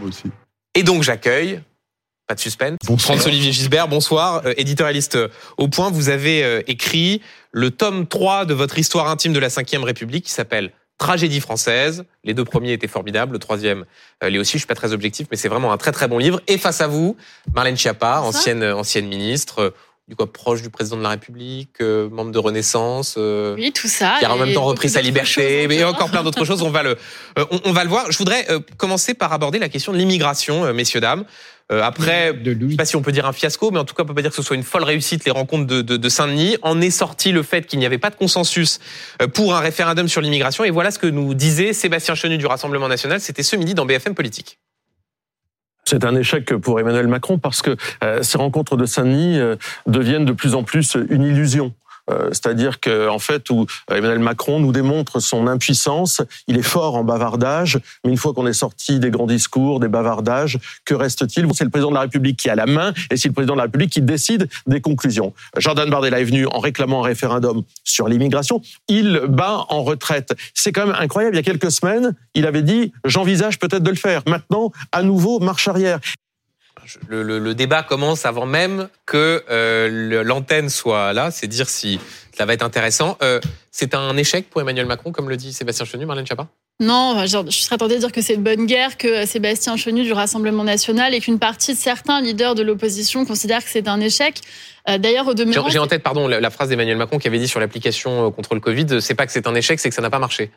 Moi aussi. Et donc j'accueille, pas de suspense, François-Olivier Gisbert, bonsoir, euh, éditorialiste euh, au point. Vous avez euh, écrit le tome 3 de votre histoire intime de la Ve République qui s'appelle Tragédie française. Les deux premiers étaient formidables, le troisième euh, l'est aussi. Je suis pas très objectif, mais c'est vraiment un très très bon livre. Et face à vous, Marlène Schiappa, ancienne ancienne ministre, euh, quoi proche du président de la République, euh, membre de Renaissance. euh, Oui, tout ça. qui a en même temps repris sa liberté, choses mais encore. plein d'autres choses. On va le, euh, on, on va le voir. Je voudrais euh, commencer par aborder la question de l'immigration, euh, messieurs dames. Euh, après, de je sais Louis. pas si on peut dire un fiasco, mais en tout cas, on peut pas dire que ce soit une folle réussite les rencontres de, de, de Saint-Denis. En est sorti le fait qu'il n'y avait pas de consensus pour un référendum sur l'immigration. Et voilà ce que nous disait Sébastien Chenu du Rassemblement National. C'était ce midi dans BFM Politique. C'est un échec pour Emmanuel Macron parce que euh, ces rencontres de Saint-Denis euh, deviennent de plus en plus une illusion. Euh, C'est-à-dire que en fait, où euh, Emmanuel Macron nous démontre son impuissance, il est fort en bavardage, mais une fois qu'on est sorti des grands discours, des bavardages, que reste-t-il? C'est le président de la République qui a la main, et c'est le président de la République qui décide des conclusions. Jordan Bardella est venu en réclamant un référendum sur l'immigration. Il bat en retraite. C'est quand même incroyable. Il y a quelques semaines, il avait dit j'envisage peut-être de le faire. Maintenant, à nouveau, marche arrière. Le, le- le débat commence avant même que euh, l'antenne soit là. C'est dire si ça va être intéressant. Euh, c'est un échec pour Emmanuel Macron, comme le dit Sébastien Chenu, Marlène Schiappa? Non, je serais tentée de dire que c'est de bonne guerre que Sébastien Chenu du Rassemblement national et qu'une partie de certains leaders de l'opposition considèrent que c'est un échec. Euh, D'ailleurs, au demeurant, j'ai en tête, pardon, la, la phrase d'Emmanuel Macron qui avait dit sur l'application contre le Covid, c'est pas que c'est un échec, c'est que ça n'a pas marché.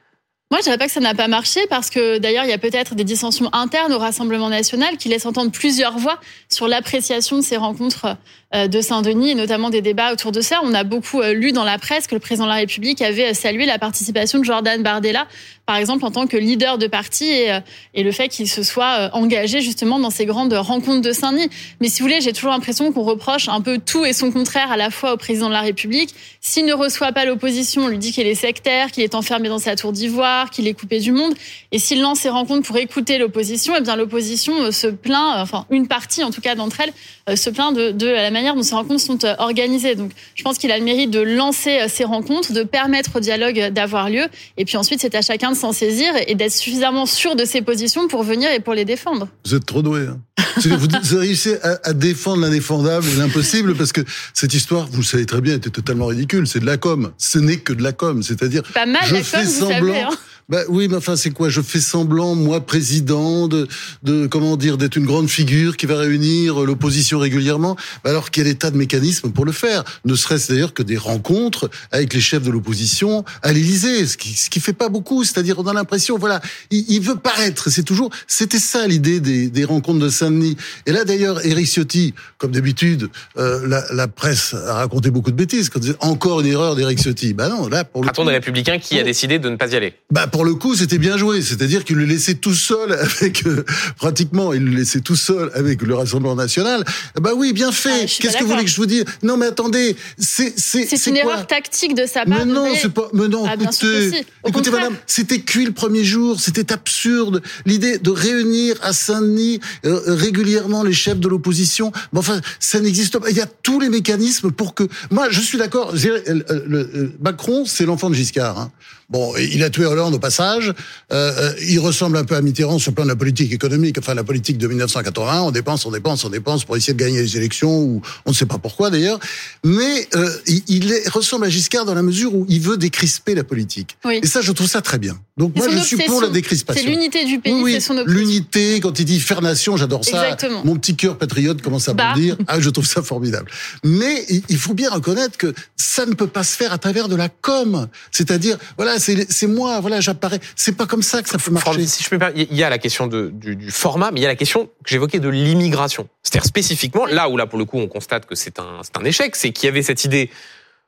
Moi, je dirais pas que ça n'a pas marché parce que d'ailleurs, il y a peut-être des dissensions internes au Rassemblement national qui laissent entendre plusieurs voix sur l'appréciation de ces rencontres euh, de Saint-Denis et notamment des débats autour de ça. On a beaucoup euh, lu dans la presse que le président de la République avait euh, salué la participation de Jordan Bardella, par exemple, en tant que leader de parti et, euh, le fait qu'il se soit euh, engagé justement dans ces grandes rencontres de Saint-Denis. Mais si vous voulez, j'ai toujours l'impression qu'on reproche un peu tout et son contraire à la fois au président de la République. S'il ne reçoit pas l'opposition, on lui dit qu'il est sectaire, qu'il est enfermé dans sa tour d'ivoire, qu'il est coupé du monde. Et s'il lance ses rencontres pour écouter l'opposition, eh bien l'opposition euh, se plaint, enfin une partie en tout cas d'entre elles, se plaint de, la manière dont ces rencontres sont organisées. Donc je pense qu'il a le mérite de lancer ces rencontres, de permettre au dialogue d'avoir lieu. Et puis ensuite, c'est à chacun de s'en saisir et d'être suffisamment sûr de ses positions pour venir et pour les défendre. Vous êtes trop doué. Hein. Vous, vous réussissez à, à défendre l'indéfendable et l'impossible parce que cette histoire, vous le savez très bien, était totalement ridicule. C'est de la com. Ce n'est que de la com. C'est-à-dire, Pas mal, je la com, fais vous semblant. savez. hein. Bah oui, mais enfin, c'est quoi? Je fais semblant, moi, président, de, de comment dire, d'être une grande figure qui va réunir l'opposition régulièrement, bah alors qu'il y a des tas de mécanismes pour le faire. Ne serait-ce d'ailleurs que des rencontres avec les chefs de l'opposition à l'Élysée, ce qui, ce qui fait pas beaucoup. C'est-à-dire, on a l'impression, voilà, il, il veut paraître. C'est toujours, c'était ça l'idée des, des rencontres de Saint-Denis. Et là, d'ailleurs, Éric Ciotti, comme d'habitude, euh, la, la presse a raconté beaucoup de bêtises. Quand encore une erreur d'Éric Ciotti. Bah non, là, pour le Patron des Républicains qui a décidé de ne pas y aller. bah pour le coup, c'était bien joué. C'est-à-dire qu'il le laissait tout seul avec euh, pratiquement, il le laissait tout seul avec le Rassemblement national. Bah oui, bien Ah, fait. suis Qu'est-ce que vous voulez que je vous dise? Non, mais attendez, c'est c'est C'est une quoi? erreur tactique de sa part. mais non, c'est pas. Mais non, Ah, écoutez, si. Écoutez, madame, c'était cuit le premier jour. C'était absurde. L'idée de réunir à Saint-Denis euh, régulièrement les chefs de l'opposition. Mais enfin, ça n'existe pas. Il y a tous les mécanismes pour que. Moi, je suis d'accord. euh, euh, euh, Macron, c'est l'enfant de Giscard. Hein. Bon, il a tué Hollande au passage. Euh, euh, il ressemble un peu à Mitterrand sur le plan de la politique économique, enfin la politique de 1980. On dépense, on dépense, on dépense pour essayer de gagner les élections, ou on ne sait pas pourquoi d'ailleurs. Mais euh, il, il est- ressemble à Giscard dans la mesure où il veut décrisper la politique. Oui. Et ça, je trouve ça très bien. Donc moi, je suis pour la décrispation. C'est l'unité du pays, Oui, c'est son obsession. l'unité, quand il dit faire nation, j'adore ça. Exactement. Mon petit cœur patriote commence à Bah. bondir. Ah, je trouve ça formidable. Mais il faut bien reconnaître que ça ne peut pas se faire à travers de la com. C'est-à-dire, voilà, c'est moi, voilà, j'apparais. C'est pas comme ça que ça peut marcher. Si je peux permettre, il y a la question du, format, mais il y a la question que j'évoquais de l'immigration. C'est-à-dire spécifiquement, là où là pour le coup on constate que c'est un, un échec, c'est qu'il y avait cette idée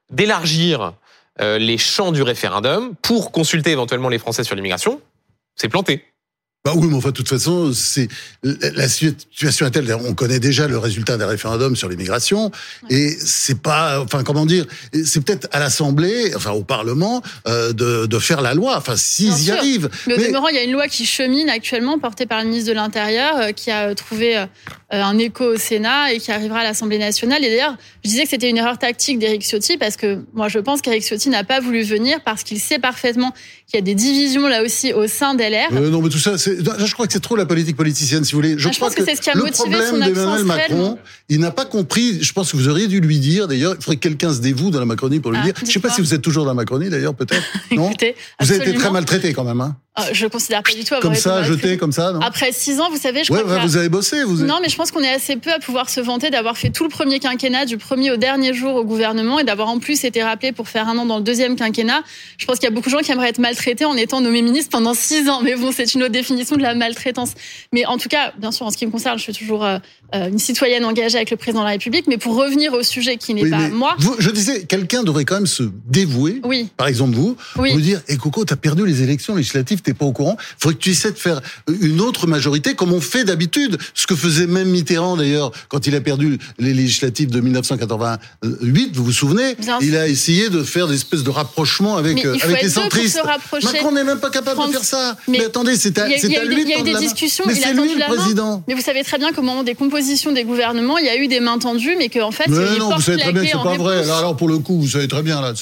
d'élargir euh, les champs du référendum pour consulter éventuellement les Français sur l'immigration. C'est planté. Bah oui, mais enfin, de toute façon, c'est la situation est telle. On connaît déjà le résultat des référendums sur l'immigration, et c'est pas, enfin, comment dire, c'est peut-être à l'Assemblée, enfin au Parlement, euh, de, de faire la loi. Enfin, s'ils y arrivent. Mais au demeurant, il y a une loi qui chemine actuellement, portée par le ministre de l'Intérieur, euh, qui a trouvé euh, un écho au Sénat et qui arrivera à l'Assemblée nationale. Et d'ailleurs, je disais que c'était une erreur tactique d'Éric Ciotti parce que moi, je pense qu'Éric Ciotti n'a pas voulu venir parce qu'il sait parfaitement qu'il y a des divisions là aussi au sein d'LR. Euh, non, mais tout ça, je crois que c'est trop la politique politicienne, si vous voulez. Je, ah, crois pense que, c'est ce qui a motivé son absence Macron, il n'a pas compris. Je pense que vous auriez dû lui dire. D'ailleurs, il faudrait que quelqu'un se dévoue dans la Macronie pour lui ah, dire. Je ne sais pas si vous êtes toujours dans la Macronie, d'ailleurs, peut-être. non. vous avez été très maltraité quand même. Hein. Ah, je considère pas du tout avoir comme ça, jeté comme ça. Non? Après six ans, vous savez, je ouais, crois vous avez bossé. Vous Non, mais je pense qu'on est assez peu à pouvoir se vanter d'avoir fait tout le premier quinquennat, du premier au dernier jour au gouvernement, et d'avoir en plus été rappelé pour faire un an dans le deuxième quinquennat. Je pense qu'il y a beaucoup de gens qui aimeraient être maltraités en étant nommés ministres pendant six ans. Mais bon, c'est une autre définition de la maltraitance. Mais en tout cas, bien sûr, en ce qui me concerne, je suis toujours euh, une citoyenne engagée avec le président de la République. Mais pour revenir au sujet qui n'est pas moi, vous, je disais, quelqu'un devrait quand même se dévouer. Oui. Par exemple, vous, oui. vous dire, "Et eh, Coco, t'as perdu les élections législatives, t'es pas au courant." faudrait que tu essaies de faire une autre majorité comme on fait d'habitude. Ce que faisait même Mitterrand d'ailleurs quand il a perdu les législatives de 1988, vous vous souvenez Il a essayé de faire des espèces de rapprochements avec, euh, avec les centristes. Macron n'est même pas capable de faire ça. Mais, attendez, c'est à, à, lui Il y a eu des discussions, mais c'est lui le président. Mais vous savez très bien qu'au moment des des gouvernements, il y a eu des mains tendues, mais qu'en fait, mais non, vous savez très bien que c'est pas vrai. Alors, pour le coup, vous savez très bien là.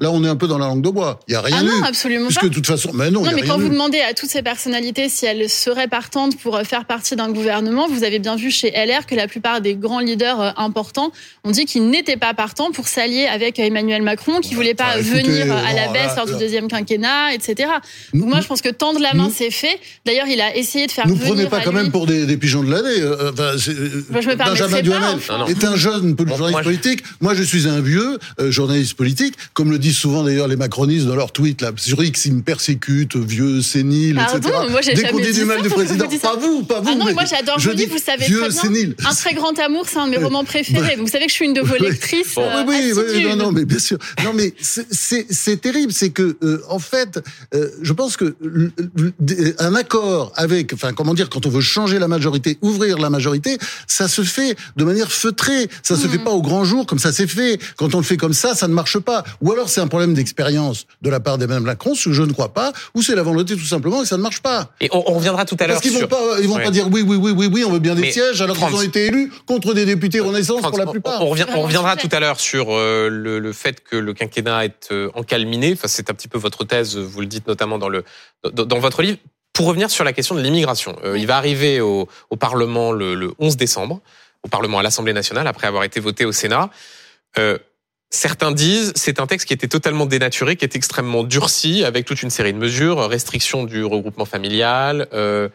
Là, on est un peu dans la langue de bois. Il y a rien ah non, absolument Puisque de toute façon, mais non. Non, mais quand vous demandez à toutes ces personnalité, si elle serait partante pour euh, faire partie d'un gouvernement, vous avez bien vu chez LR que la plupart des grands leaders euh, importants ont dit qu'ils n'étaient pas partants pour s'allier avec euh, Emmanuel Macron, qui voulait pas venir à la baisse lors du deuxième quinquennat, etc. Donc moi, je pense que tendre la main, c'est fait. D'ailleurs, il a essayé de faire nous venir. prenez pas quand même pour des, pigeons de l'année. Enfin, je Benjamin Duhamel est un jeune journaliste politique. Moi, je suis un vieux journaliste politique, comme le disent souvent d'ailleurs les macronistes dans leurs tweets là. Sur X, ils me persécutent, vieux, sénile, etc moi j'ai jamais dit du mal du président. Pas vous, pas vous. Ah non, moi j'adore livres, vous savez très bien. Un très grand amour, c'est un de mes romans préférés. vous savez que je suis une de vos lectrices. Euh, oui, oui, oui, non, non, mais bien sûr. Non, mais c'est terrible, c'est que euh, en fait, euh, je pense que un accord avec, enfin, comment dire, quand on veut changer la majorité, ouvrir la majorité, ça se fait de manière feutrée. Ça se fait hmm. pas au grand jour comme ça s'est fait. Quand on le fait comme ça, ça ne marche pas. Ou alors c'est un problème d'expérience de la part d'Emmanuel Macron, ce que je ne crois pas, ou c'est la volonté tout simplement que ça ne marche pas. Et on, reviendra tout à l'heure. Parce qu'ils vont pas, ils vont pas dire oui, oui, oui, oui, oui, on veut bien des sièges alors qu'ils ont été élus contre des députés Renaissance pour la plupart. On, reviendra tout à l'heure sur euh, le, fait que le quinquennat est euh, encalminé. Enfin, c'est un petit peu votre thèse, vous le dites notamment dans le dans, votre livre. Pour revenir sur la question de l'immigration, euh, il va arriver au, Parlement le, 11 décembre, au Parlement à l'Assemblée nationale après avoir été voté au Sénat. Certains disent c'est un texte qui était totalement dénaturé, qui est extrêmement durci, avec toute une série de mesures, restriction du regroupement familial, euh,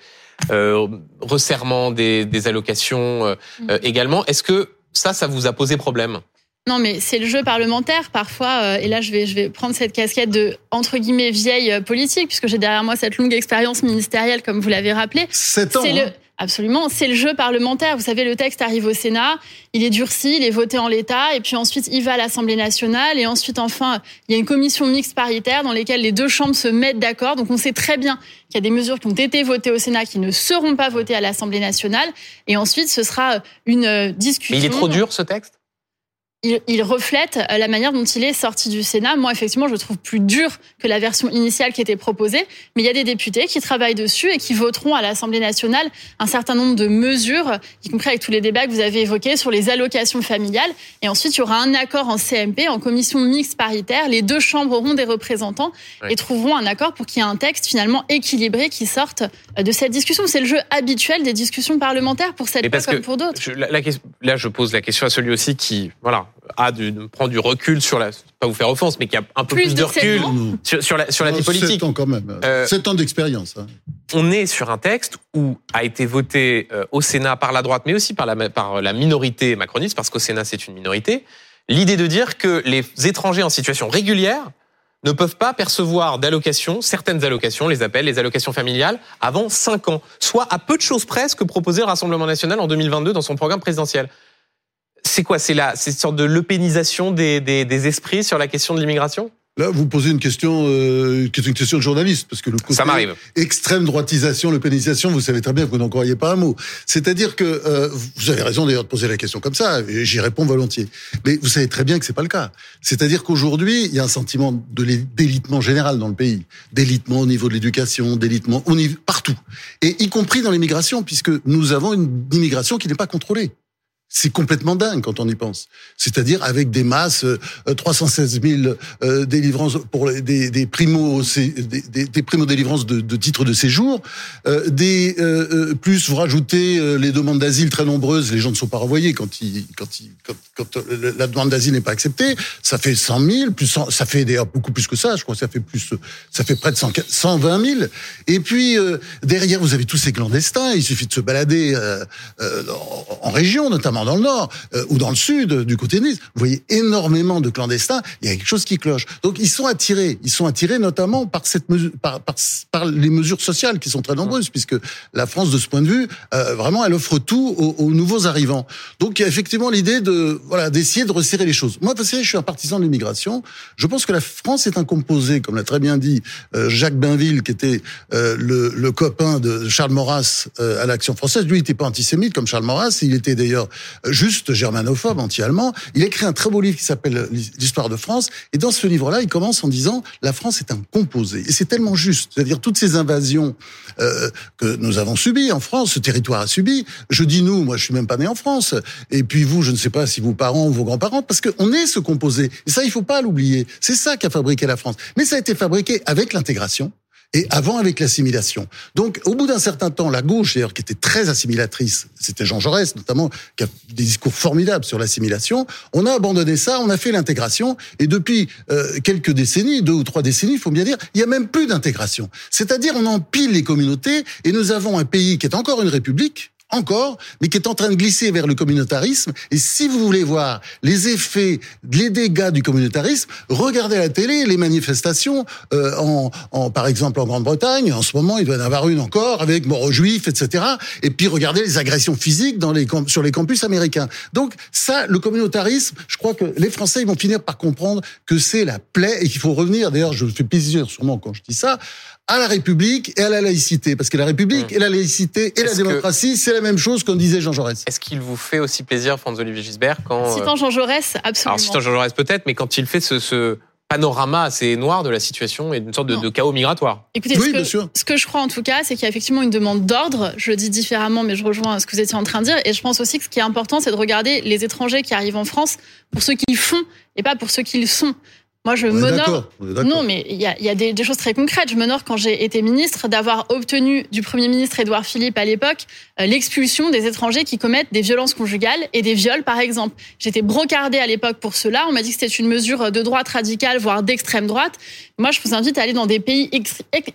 euh, resserrement des, des allocations euh, mm. euh, également. Est-ce que ça, ça vous a posé problème? Non, mais c'est le jeu parlementaire parfois. Euh, et là, je vais, je vais prendre cette casquette de entre guillemets vieille politique, puisque j'ai derrière moi cette longue expérience ministérielle, comme vous l'avez rappelé. Sept ans. Hein. Absolument, c'est le jeu parlementaire. Vous savez, le texte arrive au Sénat, il est durci, il est voté en l'état, et puis ensuite il va à l'Assemblée nationale, et ensuite enfin il y a une commission mixte paritaire dans laquelle les deux chambres se mettent d'accord. Donc on sait très bien qu'il y a des mesures qui ont été votées au Sénat qui ne seront pas votées à l'Assemblée nationale, et ensuite ce sera une discussion. Mais il est trop dur ce texte? Il, reflète la manière dont il est sorti du Sénat. Moi, effectivement, je le trouve plus dur que la version initiale qui était proposée. Mais il y a des députés qui travaillent dessus et qui voteront à l'Assemblée nationale un certain nombre de mesures, y compris avec tous les débats que vous avez évoqués sur les allocations familiales. Et ensuite, il y aura un accord en CMP, en commission mixte paritaire. Les deux chambres auront des représentants et trouveront un accord pour qu'il y ait un texte finalement équilibré qui sorte euh, de cette discussion. C'est le jeu habituel des discussions parlementaires pour cette fois comme pour d'autres. Là, je pose la question à celui aussi qui, voilà, a du, prend du recul sur la, pas vous faire offense, mais qui a un peu plus, de, recul sur, la, sur la vie politique. 7 ans quand même. Euh, 7 ans d'expérience. Hein. On est sur un texte où a été voté euh, au Sénat par la droite, mais aussi par la, par la minorité macroniste, parce qu'au Sénat c'est une minorité, l'idée de dire que les étrangers en situation régulière ne peuvent pas percevoir d'allocations, certaines allocations, les appels, les allocations familiales, avant 5 ans, soit à peu de choses près ce que proposait le Rassemblement national en 2022 dans son programme présidentiel c'est quoi C'est la, c'est une sorte de l'eupénisation des, des, esprits sur la question de l'immigration? Là, vous posez une question euh, qui est une question de journaliste, parce que le côté Ça extrême droitisation, le pénalisation, vous savez très bien que vous n'en croyez pas un mot. C'est-à-dire que euh, vous avez raison d'ailleurs de poser la question comme ça, et j'y réponds volontiers. Mais vous savez très bien que c'est pas le cas. C'est-à-dire qu'aujourd'hui, il y a un sentiment de d'élitement général dans le pays, d'élitement au niveau de l'éducation, d'élitement au niveau partout, et y compris dans l'immigration, puisque nous avons une immigration qui n'est pas contrôlée. C'est complètement dingue quand on y pense. C'est-à-dire avec des masses, 316 000 euh, délivrances pour des, des primo, des, des, primo délivrances de, de, titres de séjour, euh, des euh, plus vous rajoutez euh, les demandes d'asile très nombreuses, les gens ne sont pas renvoyés quand ils, quand, ils, quand, la demande d'asile n'est pas acceptée, ça fait 100 000, plus 100, ça fait d'ailleurs beaucoup plus que ça, je crois que ça fait plus, ça fait près de 100, 120 000. Et puis euh, derrière vous avez tous ces clandestins, il suffit de se balader euh, en région notamment dans le nord euh, ou dans le sud, du côté de vous voyez énormément de clandestins. Il y a quelque chose qui cloche. Donc ils sont attirés. Ils sont attirés notamment par cette mesure, par, par, par les mesures sociales qui sont très nombreuses, puisque la France, de ce point de vue, euh, vraiment, elle offre tout aux, aux, nouveaux arrivants. Donc il y a effectivement l'idée de voilà d'essayer de resserrer les choses. Moi, vous savez, je suis un partisan de l'immigration. Je pense que la France est un composé, comme l'a très bien dit euh, Jacques Bainville, qui était euh, le, le, copain de Charles Maurras euh, à l'Action française. Lui, il n'était pas antisémite comme Charles Maurras. Il était d'ailleurs juste germanophobe, anti-allemand. Il écrit un très beau livre qui s'appelle L'histoire de France. Et dans ce livre-là, il commence en disant la France est un composé. Et c'est tellement juste. C'est-à-dire toutes ces invasions euh, que nous avons subies en France, ce territoire a subi. Je dis nous, moi je suis même pas né en France. Et puis vous, je ne sais pas si vos parents ou vos grands-parents, parce qu'on est ce composé. Et ça, il faut pas l'oublier. C'est ça qui a fabriqué la France. Mais ça a été fabriqué avec l'intégration et avant avec l'assimilation. Donc, au bout d'un certain temps, la gauche, d'ailleurs, qui était très assimilatrice, c'était Jean Jaurès notamment, qui a des discours formidables sur l'assimilation, on a abandonné ça, on a fait l'intégration, et depuis euh, quelques décennies, deux ou trois décennies, il faut bien dire, il y a même plus d'intégration. C'est-à-dire, on empile les communautés, et nous avons un pays qui est encore une république, encore, mais qui est en train de glisser vers le communautarisme. Et si vous voulez voir les effets, les dégâts du communautarisme, regardez à la télé les manifestations, euh, en, en, par exemple en Grande-Bretagne. En ce moment, il doit y en avoir une encore avec mort aux juifs, etc. Et puis regardez les agressions physiques dans les, sur les campus américains. Donc ça, le communautarisme, je crois que les Français ils vont finir par comprendre que c'est la plaie et qu'il faut revenir. D'ailleurs, je fais plaisir sûrement quand je dis ça à la République et à la laïcité. Parce que la République mmh. et la laïcité et la démocratie, c'est la même chose, comme disait Jean Jaurès. Est-ce qu'il vous fait aussi plaisir, Franz-Olivier Gisbert, quand... Citant Jean Jaurès, absolument. Alors, citant Jean Jaurès peut-être, mais quand il fait ce, ce panorama assez noir de la situation et d'une sorte de, de, chaos migratoire. Écoutez, oui, ce, que, ce, que, je crois en tout cas, c'est qu'il y a effectivement une demande d'ordre. Je le dis différemment, mais je rejoins ce que vous étiez en train de dire. Et je pense aussi que ce qui est important, c'est de regarder les étrangers qui arrivent en France pour ceux qu'ils font et pas pour ceux qu'ils sont. Moi, je m'honore. Non, mais il y a, y a des, des, choses très concrètes. Je m'honore quand j'ai été ministre d'avoir obtenu du Premier ministre Édouard Philippe à l'époque euh, l'expulsion des étrangers qui commettent des violences conjugales et des viols, par exemple. J'étais brocardée à l'époque pour cela. On m'a dit que c'était une mesure de droite radicale, voire d'extrême droite. Moi, je vous invite à aller dans des pays,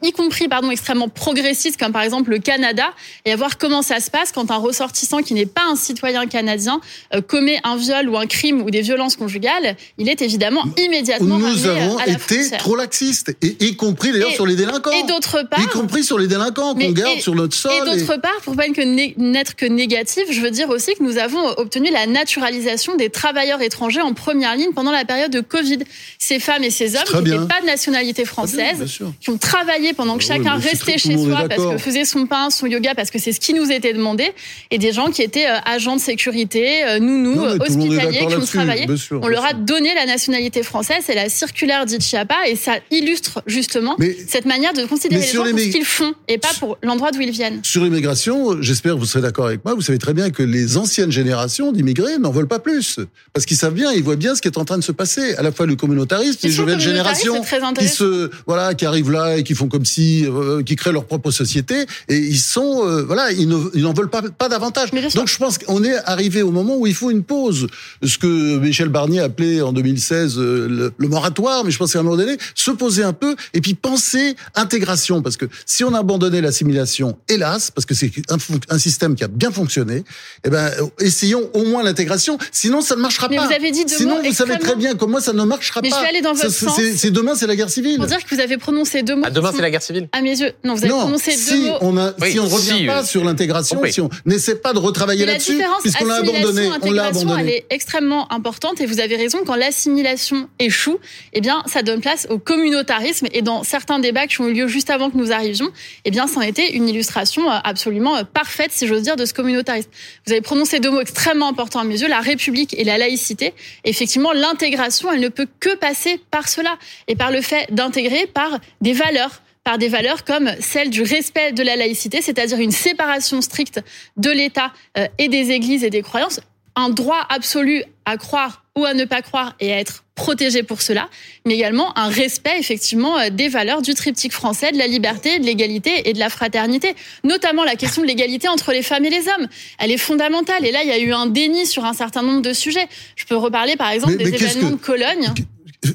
y compris pardon, extrêmement progressistes, comme par exemple le Canada, et à voir comment ça se passe quand un ressortissant qui n'est pas un citoyen canadien euh, commet un viol ou un crime ou des violences conjugales. Il est évidemment immédiatement nous avons été trop laxistes, et y compris d'ailleurs sur les délinquants. Et d'autre part, y compris sur les délinquants qu'on garde sur notre sol. Et d'autre part, pour pas n'être que négatif, je veux dire aussi que nous avons obtenu la naturalisation des travailleurs étrangers en première ligne pendant la période de Covid. Ces femmes et ces hommes qui n'étaient pas de nationalité française, qui ont travaillé pendant que ah chacun restait chez soi parce que faisait son pain, son yoga, parce que c'est ce qui nous était demandé, et des gens qui étaient euh, agents de sécurité, euh, nounous, hospitaliers, qui ont travaillé. Sûr, on leur a donné la nationalité française et la circulaire d'Ichiapa et ça illustre justement mais, cette manière de considérer les gens pour ce qu'ils font et pas pour l'endroit d'où ils viennent. Sur l'immigration, j'espère que vous serez d'accord avec moi, vous savez très bien que les anciennes générations d'immigrés n'en veulent pas plus. Parce qu'ils savent bien, ils voient bien ce qui est en train de se passer. À la fois le communautarisme, les nouvelles générations qui se, voilà, qui arrivent là et qui font comme si, euh, qui créent leur propre société et ils sont, euh, voilà, ils n'en veulent pas, pas davantage. Donc je pense qu'on est arrivé au moment où il faut une pause. Ce que Michel Barnier appelait en 2016 euh, le, le moratoire, mais je pense qu'à un moment donné, se poser un peu et puis penser intégration. Parce que si on a abandonné l'assimilation, hélas, parce que c'est un, un, système qui a bien fonctionné, eh ben, essayons au moins l'intégration. Sinon, ça ne marchera mais pas. Vous avez dit Sinon, vous savez très bien que moi, ça ne marchera mais pas. Je vais aller dans votre ça, sens. C'est demain, c'est la guerre civile. Pour dire que vous avez prononcé deux mots. Ah, demain, c'est la guerre civile. À mes yeux, non, vous avez prononcé si deux mots. On a, Oui, si on revient si, pas euh, sur l'intégration, compris. si on n'essaie pas de retravailler là-dessus, différence puisqu'on l'a abandonné, on l'a assimilation-intégration, elle abandonné. est extrêmement importante et vous avez raison. Quand l'assimilation échoue, eh bien, ça donne place au communautarisme. Et dans certains débats qui ont eu lieu juste avant que nous arrivions, eh bien, ça en était une illustration euh, absolument euh, parfaite, si j'ose dire, de ce communautarisme. Vous avez prononcé deux mots extrêmement importants à mes yeux, la République et la laïcité. Effectivement, l'intégration, elle ne peut que passer par cela et par le fait d'intégrer par des valeurs par des valeurs comme celle du respect de la laïcité, c'est-à-dire une séparation stricte de l'État euh, et des églises et des croyances, un droit absolu à croire ou à ne pas croire et à être protégé pour cela, mais également un respect effectivement euh, des valeurs du triptyque français, de la liberté, de l'égalité et de la fraternité, notamment la question de l'égalité entre les femmes et les hommes. Elle est fondamentale et là il y a eu un déni sur un certain nombre de sujets. Je peux reparler par exemple Mais- des mais événements que- de Cologne.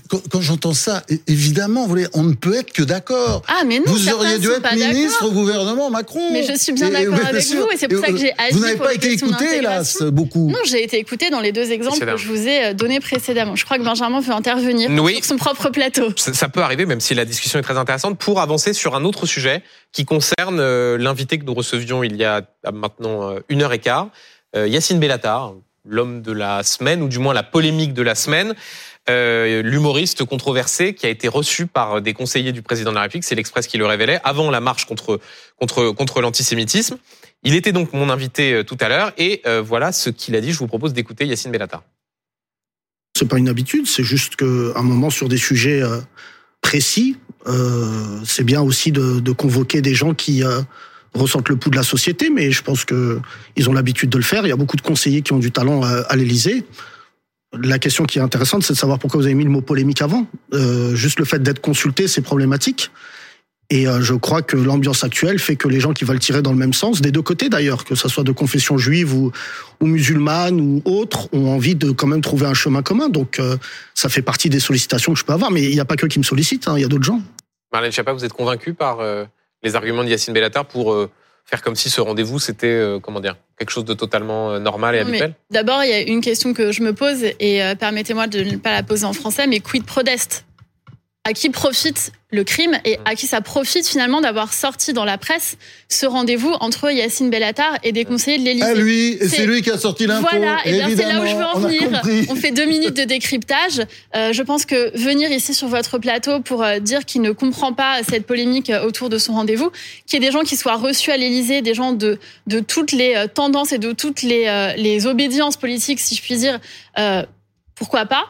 Quand, quand j'entends ça, évidemment, vous voulez, on ne peut être que d'accord. Ah mais non, Vous auriez dû être ministre au gouvernement Macron. Mais je suis bien d'accord avec sûr. vous, et c'est pour ça que j'ai agi Vous n'avez pas été écouté, hélas, beaucoup. Non, j'ai été écoutée dans les deux exemples que je vous ai euh, donnés précédemment. Je crois que Benjamin veut intervenir Oui. sur son propre plateau. Ça, ça peut arriver, même si la discussion est très intéressante, pour avancer sur un autre sujet qui concerne euh, l'invité que nous recevions il y a maintenant euh, une heure et quart, euh, Yacine Bellatar, l'homme de la semaine, ou du moins la polémique de la semaine, euh, l'humoriste controversé qui a été reçu par des conseillers du président de la République, c'est l'Express qui le révélait, avant la marche contre, contre, contre l'antisémitisme. Il était donc mon invité euh, tout à l'heure, et euh, voilà ce qu'il a dit. Je vous propose d'écouter Yacine Bellatar. C'est pas une habitude, c'est juste qu'à un moment sur des sujets précis, c'est bien aussi de, convoquer des gens qui ressentent le pouls de la société, mais je pense que ils ont l'habitude de le faire. Il y a beaucoup de conseillers qui ont du talent à, à l'Élysée. La question qui est intéressante, c'est de savoir pourquoi vous avez mis le mot polémique avant. Euh, juste le fait d'être consulté, c'est problématique. Et euh, je crois que l'ambiance actuelle fait que les gens qui veulent tirer dans le même sens, des deux côtés d'ailleurs, que ce soit de confession juive ou, musulmane ou autre, ont envie de quand même trouver un chemin commun. Donc euh, ça fait partie des sollicitations que je peux avoir, mais il n'y a pas que qui me sollicitent, hein, il y a d'autres gens. Marlène Schiappa, vous êtes convaincu par les arguments de Yacine Bellatar pour faire comme si ce rendez-vous c'était euh, comment dire quelque chose de totalement euh, normal et habituel? D'abord, il y a une question que je me pose et euh, permettez-moi de ne pas la poser en français, mais quid prodest À qui profite le crime et à qui ça profite finalement d'avoir sorti dans la presse ce rendez-vous entre Yacine Bellatar et des conseillers de l'Élysée À lui, et c'est lui qui a sorti l'info. Voilà, et bien c'est là où je veux en on venir. On fait deux minutes de décryptage. Euh, je pense que venir ici sur votre plateau pour euh, dire qu'il ne comprend pas cette polémique euh, autour de son rendez-vous, qu'il y ait des gens qui soient reçus à l'Élysée, des gens de, de toutes les tendances et de toutes les, euh, les obédiences politiques, si je puis dire, pourquoi pas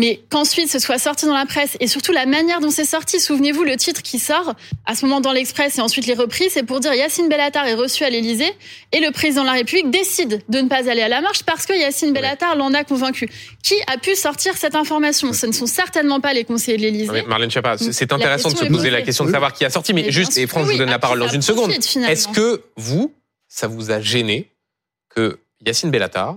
mais qu'ensuite ce soit sorti dans la presse et surtout la manière dont c'est sorti. Souvenez-vous, le titre qui sort à ce moment dans l'Express et ensuite les reprises, c'est pour dire Yacine Bellatar est reçu à l'Élysée et le président de la République décide de ne pas aller à la marche parce que Yacine Bellatar l'en a convaincu. Qui a pu sortir cette information? Ce ne sont certainement pas les conseillers de l'Élysée. Marlène Schiappa, c'est- intéressant de se poser la question de savoir qui a sorti, mais, juste, et France, je vous donne la parole dans une seconde. Est-ce que vous, ça vous a gêné que Yacine Bellatar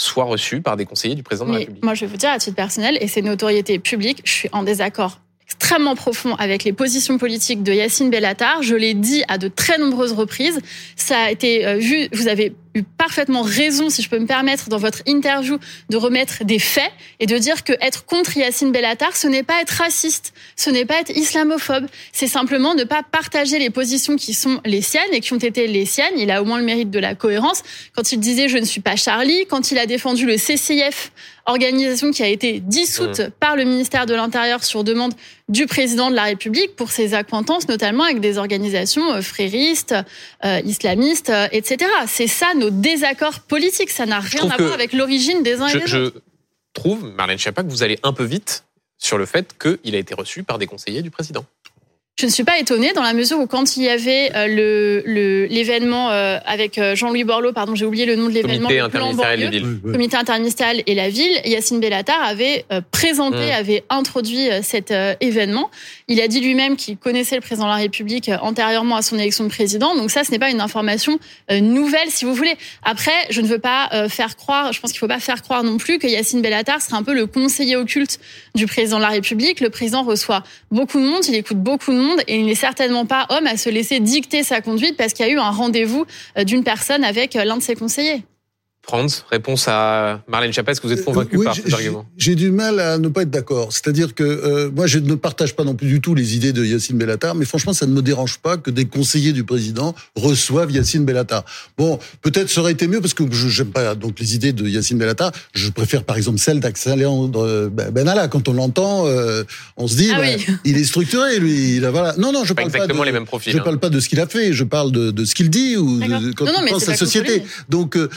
soit reçu par des conseillers du président de la République moi, je vais vous dire à titre personnel, et c'est une notoriété publique, je suis en désaccord extrêmement profond avec les positions politiques de Yacine Bellatar. Je l'ai dit à de très nombreuses reprises. Ça a été euh, vu, vous avez eu parfaitement raison, si je peux me permettre, dans votre interview, de remettre des faits et de dire que être contre Yacine Bellatar, ce n'est pas être raciste, ce n'est pas être islamophobe, c'est simplement ne pas partager les positions qui sont les siennes et qui ont été les siennes. Il a au moins le mérite de la cohérence. Quand il disait je ne suis pas Charlie, quand il a défendu le CCIF, organisation qui a été dissoute par le ministère de l'Intérieur sur demande du président de la République pour ses acquaintances, notamment avec des organisations euh, fréristes, euh, islamistes, euh, etc. C'est ça nos désaccords politiques. Ça n'a rien à voir avec l'origine des uns et je, des je autres. trouve, Marlène Schiappa, que vous allez un peu vite sur le fait qu'il a été reçu par des conseillers du président. Je ne suis pas étonnée dans la mesure où quand il y avait euh, le l'événement euh, avec euh, Jean-Louis Borloo, pardon, j'ai oublié le nom de l'événement, Comité interministériel banlieue, villes. Comité interministériel et la ville, Yacine Bellatar avait présenté, Mm. avait introduit cet événement. Il a dit lui-même qu'il connaissait le président de la République antérieurement à son élection de président. Donc ça, ce n'est pas une information nouvelle, si vous voulez. Après, je ne veux pas faire croire, je pense qu'il ne faut pas faire croire non plus que Yacine Bellatar serait un peu le conseiller occulte du président de la République. Le président reçoit beaucoup de monde, il écoute beaucoup de monde et il n'est certainement pas homme à se laisser dicter sa conduite parce qu'il y a eu un rendez-vous euh, d'une personne avec euh, l'un de ses conseillers. Franz, réponse à Marlène Chapet, est-ce que vous êtes convaincu par ces arguments J'ai du mal à ne pas être d'accord. C'est-à-dire que euh, moi, je ne partage pas non plus du tout les idées de Yacine Bellatar, mais franchement, ça ne me dérange pas que des conseillers du président reçoivent Yacine Bellatar. Bon, peut-être ça aurait été mieux parce que je n'aime pas donc les idées de Yacine Bellatar. Je préfère par exemple celle d'Alexandre Benalla. Quand on l'entend, euh, on se dit, ah bah, il est structuré, lui. Il a, voilà. Non, non, je pas parle exactement pas de, les mêmes profils. Je hein. parle pas de ce qu'il a fait. Je parle de, de ce qu'il dit ou de, quand non, non, il pense à la société. Donc, euh,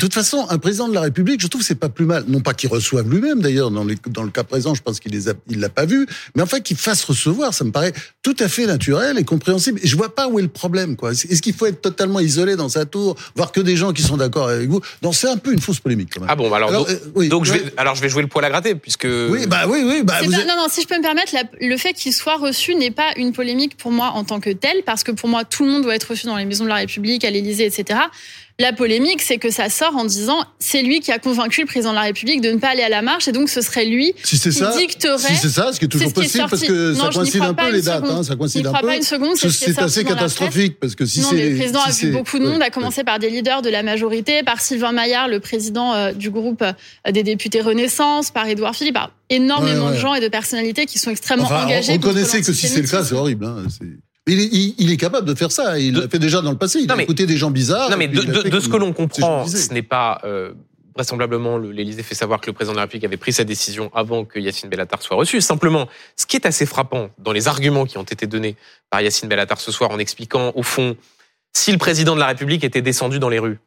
toute façon, un président de la République, je trouve que c'est pas plus mal. Non pas qu'il reçoive lui-même, d'ailleurs, dans, dans le cas présent, je pense qu'il les il l'a pas vu, mais enfin qu'il fasse recevoir, ça me paraît tout à fait naturel et compréhensible. Et je vois pas où est le problème, quoi. Est-ce qu'il faut être totalement isolé dans sa tour, voir que des gens qui sont d'accord avec vous? Non, c'est un peu une fausse polémique, quand même. Ah bon, alors, Alors, donc, euh, oui, donc je vais, alors je vais jouer le poil à gratter, puisque. Oui, bah oui, oui. Bah, C'est vous pas- êtes- Non, non, si je peux me permettre, la- le fait qu'il soit reçu n'est pas une polémique pour moi en tant que tel, parce que pour moi, tout le monde doit être reçu dans les maisons de la République, à l'Élysée, etc. La polémique, c'est que ça sort en disant c'est lui qui a convaincu le président de la République de ne pas aller à la marche, et donc ce serait lui si qui ça, dicterait. si c'est ça, ce qui est toujours est possible, parce que Non, ça coïncide un peu les dates, hein, ça coïncide un peu. pas une seconde, c'est ce assez catastrophique parce que si c'est le président a vu beaucoup de ouais, monde, à ouais. commencer par des leaders de la majorité, par Sylvain Maillard, le président euh, du groupe euh, des députés Renaissance, par Édouard Philippe, par énormément Ouais, de gens et de personnalités qui sont extrêmement Enfin, engagés. on connaissait que si c'est le cas, c'est horrible. Hein. Il est, il, il est capable de faire ça. Il De- l'a fait déjà dans le passé. Il Non, a mais- écouté des gens bizarres. Non, mais de, ce que l'on comprend, ce n'est pas euh, vraisemblablement le- l'Élysée fait savoir que le président de la République avait pris sa décision avant que Yacine Bellatar soit reçu. Simplement, ce qui est assez frappant dans les arguments qui ont été donnés par Yacine Bellatar ce soir en expliquant au fond si le président de la République était descendu dans les rues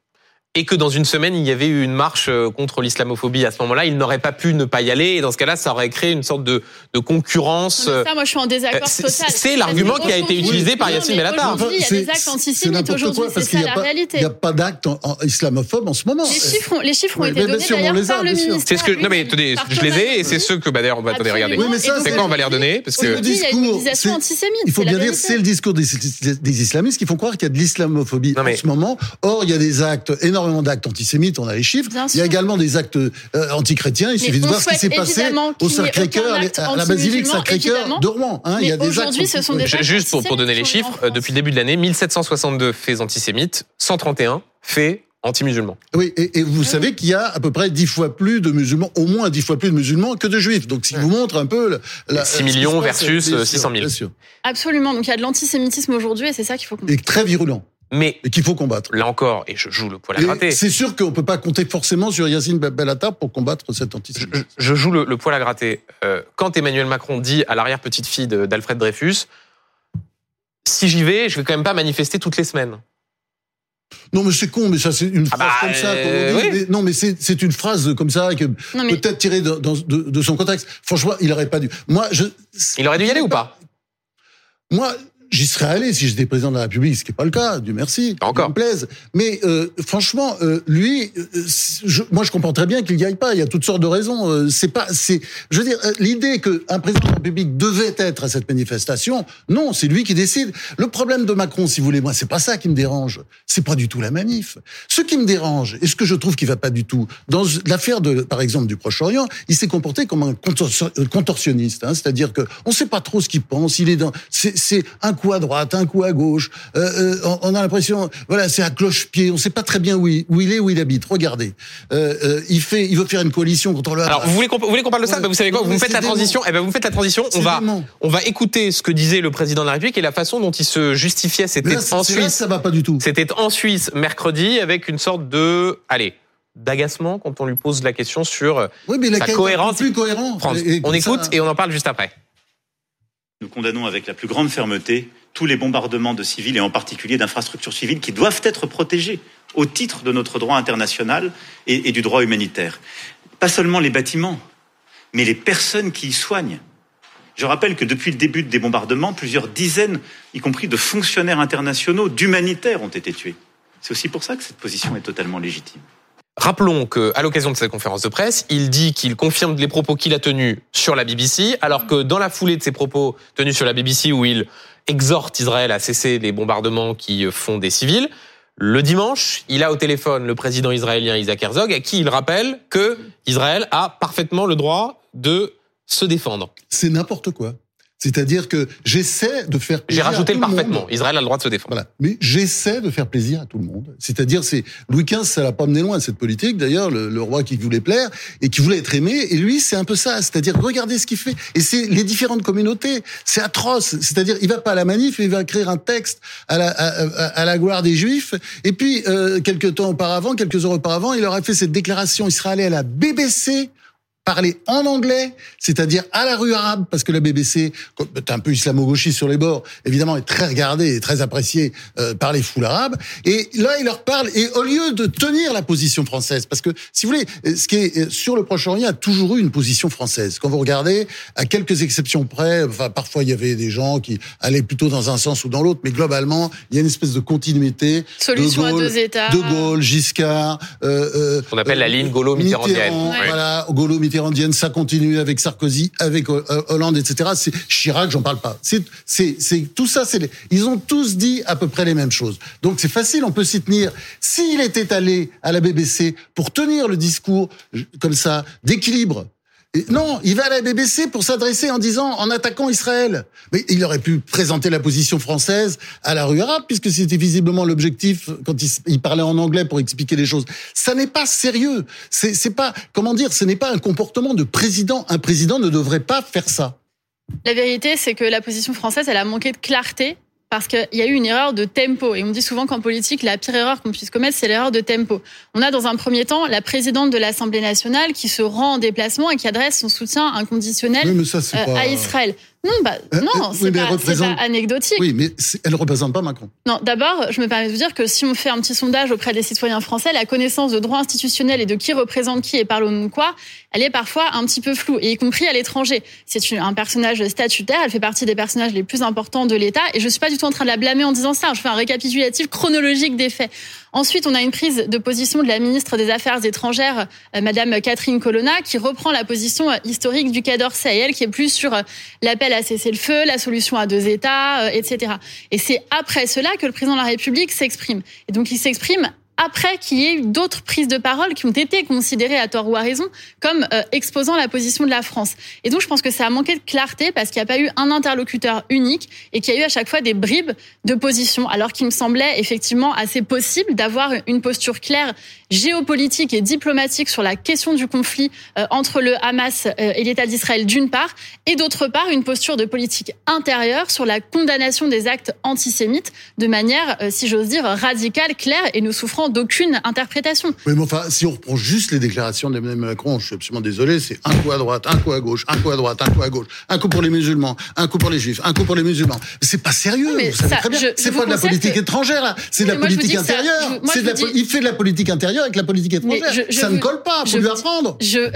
et que dans une semaine il y avait eu une marche euh, contre l'islamophobie à ce moment-là, il n'aurait pas pu ne pas y aller et dans ce cas-là, ça aurait créé une sorte de, de concurrence. Non, mais euh, Ça, moi, je suis en désaccord Euh, total. c'est l'argument qui a été utilisé par mais Bellatar. Il y a c'est- des actes antisémites n'importe aujourd'hui, quoi, c'est ça la pas- réalité. Il n'y a pas d'acte en- en islamophobe en ce moment. Les chiffres, ont- les chiffres ont Oui, été donnés sûr, on d'ailleurs les a, par le bien sûr. ministère. C'est ce que non mais attendez, je les ai et c'est ceux que bah d'ailleurs on va attendez regarder. Absolument. Oui, c'est- quand on va les redonner parce que Aujourd'hui, il y a une discours. Il faut bien dire, c'est le discours des, islamistes qui font croire qu'il y a de l'islamophobie en ce moment. Or, il y a des actes, énormément d'actes antisémites, on a les chiffres. Bien Il y a sûr. également des actes euh, antichrétiens. Il Mais suffit de voir ce qui s'est passé au Sacré-Cœur, à la basilique Sacré-Cœur de Rouen. Hein, il y a des actes ce sont des antisémites. actes Juste pour, pour donner les chiffres, euh, depuis le début de l'année, 1762 faits antisémites, 131 faits anti-musulmans. Oui, et, et vous savez qu'il y a à peu près dix fois plus de musulmans, au moins dix fois plus de musulmans que de juifs. Donc, qui vous montre un peu... La, 6 ce qui se millions versus, bien euh, sûr, 600 000. bien sûr. Absolument. Donc il y a de l'antisémitisme aujourd'hui et c'est ça qu'il faut comprendre. Et très virulent. Mais Et qu'il faut combattre. là encore, et je joue le poil à Et gratter, C'est sûr qu'on peut pas compter forcément sur Yacine Bellatar pour combattre cet antisémitisme. je joue le, le poil à gratter. Euh, quand Emmanuel Macron dit à l'arrière-petite-fille de- d'Alfred Dreyfus, si j'y vais, je vais quand même pas manifester toutes les semaines. Non, mais c'est con, mais ça, c'est une Ah phrase bah, comme ça. euh, qu'on dit. oui. Mais non, mais c'est c'est une phrase comme ça, que mais peut-être tirée de, dans- de, de son contexte. Franchement, il aurait pas dû. Moi, je. Il aurait dû y aller ou pas? Moi, j'y serais allé si j'étais président de la République, ce qui n'est pas le cas, Dieu merci. Encore. Me plaise. Mais euh, franchement, euh, lui, euh, je, moi, je comprends très bien qu'il n'y aille pas. Il y a toutes sortes de raisons. Euh, c'est pas, c'est, je veux dire, euh, l'idée qu'un président de la République devait être à cette manifestation, non, c'est lui qui décide. Le problème de Macron, si vous voulez, moi, c'est pas ça qui me dérange. C'est pas du tout la manif. Ce qui me dérange, et ce que je trouve qui va pas du tout, dans l'affaire de, par exemple, du Proche-Orient, il s'est comporté comme un contorsion- contorsionniste. Hein, C'est-à-dire que on sait pas trop ce qu'il pense. Il est dans, c'est, c'est un coup à droite, un coup à gauche. Euh, euh, on- on a l'impression, voilà, c'est à cloche-pied. On sait pas très bien où il, où il est, où il habite. Regardez, euh, il fait, il veut faire une coalition contre le. Alors, vous voulez qu'on parle de ça? Ouais. Ben, Vous savez quoi? Non, Vous me faites la transition. Eh ben, vous me faites la transition. On va, dément. on va écouter ce que disait le président de la République et la façon dont il se justifiait. C'était en c'est là, Suisse. ça va pas du tout. C'était en Suisse mercredi avec une sorte de, allez, d'agacement quand on lui pose la question sur Oui, mais la sa cohérence. plus cohérent. France. On écoute ça- et on en parle juste après. Nous condamnons avec la plus grande fermeté tous les bombardements de civils et en particulier d'infrastructures civiles qui doivent être protégées au titre de notre droit international et, du droit humanitaire. Pas seulement les bâtiments, mais les personnes qui y soignent. Je rappelle que depuis le début des bombardements, plusieurs dizaines, y compris de fonctionnaires internationaux, d'humanitaires ont été tués. C'est aussi pour ça que cette position est totalement légitime. Rappelons que, à l'occasion de cette conférence de presse, il dit qu'il confirme les propos qu'il a tenus sur la BBC, alors que dans la foulée de ses propos tenus sur la BBC, où il exhorte Israël à cesser les bombardements qui font des civils, le dimanche, il a au téléphone le président israélien Isaac Herzog, à qui il rappelle que Israël a parfaitement le droit de se défendre. C'est n'importe quoi. C'est-à-dire que j'essaie de faire plaisir. J'ai rajouté le parfaitement. Israël a le droit de se défendre. Voilà. Mais j'essaie de faire plaisir à tout le monde. C'est-à-dire, c'est Louis XV, ça l'a pas mené loin cette politique. D'ailleurs, le, roi qui voulait plaire et qui voulait être aimé. Et lui, c'est un peu ça. C'est-à-dire, regardez ce qu'il fait. Et c'est les différentes communautés. C'est atroce. C'est-à-dire, il va pas à la manif, il va écrire un texte à la, à, la gloire des Juifs. Et puis, euh, quelques temps auparavant, quelques heures auparavant, il leur a fait cette déclaration israélienne à la BBC parler en anglais, c'est-à-dire à la rue arabe, parce que la BBC, est un peu islamo-gauchiste sur les bords, évidemment, est très regardée et très appréciée euh, par les foules arabes. Et là, il leur parle, et au lieu de tenir la position française, parce que, si vous voulez, ce qui est sur le Proche-Orient a toujours eu une position française. Quand vous regardez, à quelques exceptions près, enfin, parfois il y avait des gens qui allaient plutôt dans un sens ou dans l'autre, mais globalement, il y a une espèce de continuité. Solution de Gaulle, à deux États. De Gaulle, Giscard. Euh, euh, On appelle la ligne Gaulo-Mitterrandienne. Voilà, Gaulo-Mitterrandienne ça continue avec Sarkozy, avec euh, Hollande, etc. C'est Chirac, j'en parle pas. C'est, c'est, c'est tout ça. C'est ils ont tous dit à peu près les mêmes choses. Donc c'est facile, on peut s'y tenir. S'il était allé à la BBC pour tenir le discours comme ça d'équilibre non, il va à la BBC pour s'adresser en disant, en attaquant Israël. Mais il aurait pu présenter la position française à la rue arabe, puisque c'était visiblement l'objectif quand il, parlait en anglais pour expliquer les choses. Ça n'est pas sérieux. C'est pas, comment dire, ce n'est pas un comportement de président. Un président ne devrait pas faire ça. La vérité, c'est que la position française, elle a manqué de clarté parce qu'il y a eu une erreur de tempo. Et on dit souvent qu'en politique, la pire erreur qu'on puisse commettre, c'est l'erreur de tempo. On a dans un premier temps la présidente de l'Assemblée nationale qui se rend en déplacement et qui adresse son soutien inconditionnel euh, à Israël. Non, bah, euh, non, c'est pas, anecdotique. Oui, mais elle ne représente pas Macron. Non, d'abord, je me permets de vous dire que si on fait un petit sondage auprès des citoyens français, la connaissance de droit institutionnel et de qui représente qui et parle au nom de quoi, elle est parfois un petit peu floue, et y compris à l'étranger. C'est un personnage statutaire, elle fait partie des personnages les plus importants de l'État, et je suis pas du tout en train de la blâmer en disant ça. Je fais un récapitulatif chronologique des faits. Ensuite, on a une prise de position de la ministre des Affaires étrangères, euh, Madame Catherine Colonna, qui reprend la position euh, historique du Quai d'Orsay, elle qui est plus sur euh, l'appel à cesser le feu, la solution à deux États, etc. Et c'est après cela que le président de la République s'exprime. Et donc, il s'exprime après qu'il y ait eu d'autres prises de parole qui ont été considérées à tort ou à raison comme euh, exposant la position de la France. Et donc je pense que ça a manqué de clarté parce qu'il n'y a pas eu un interlocuteur unique et qu'il y a eu à chaque fois des bribes de position, alors qu'il me semblait effectivement assez possible d'avoir une posture claire géopolitique et diplomatique sur la question du conflit euh, entre le Hamas euh, et l'État d'Israël d'une part, et d'autre part une posture de politique intérieure sur la condamnation des actes antisémites de manière, si j'ose dire, radicale, claire et ne d'aucune interprétation. Oui, mais enfin, si on reprend juste les déclarations d'Emmanuel Macron, je suis absolument désolé, c'est un coup à droite, un coup à gauche, un coup à droite, un coup à gauche, un coup pour les musulmans, un coup pour les juifs, un coup pour les musulmans. C'est pas sérieux, vous savez très bien. C'est pas de la politique étrangère, là. C'est de la politique intérieure. Il fait de la politique intérieure avec la politique étrangère. ça ne colle pas, faut lui apprendre. Je,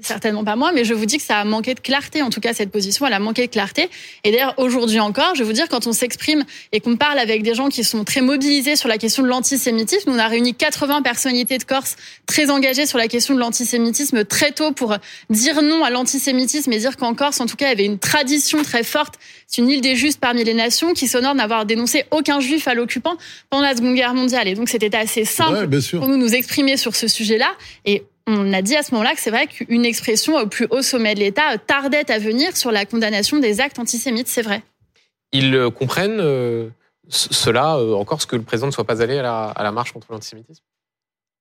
certainement pas moi, mais je vous dis que ça a manqué de clarté. En tout cas, cette position, elle a manqué de clarté. Et d'ailleurs, aujourd'hui encore, je vais vous dire, quand on s'exprime et qu'on parle avec des gens qui sont très mobilisés sur la question de l'antisémitisme, a réuni 80 personnalités de Corse très engagées sur la question de l'antisémitisme très tôt pour dire non à l'antisémitisme et dire qu'en Corse, en tout cas, il y avait une tradition très forte. C'est une île des justes parmi les nations qui s'honore d'avoir dénoncé aucun juif à l'occupant pendant la Seconde Guerre mondiale. Et donc, c'était assez simple pour nous nous exprimer sur ce sujet-là. Et on a dit à ce moment-là que c'est vrai qu'une expression au plus haut sommet de l'État tardait à venir sur la condamnation des actes antisémites, c'est vrai. Ils euh, comprennent euh, cela, euh, encore ce que le président ne soit pas allé à la, marche contre l'antisémitisme?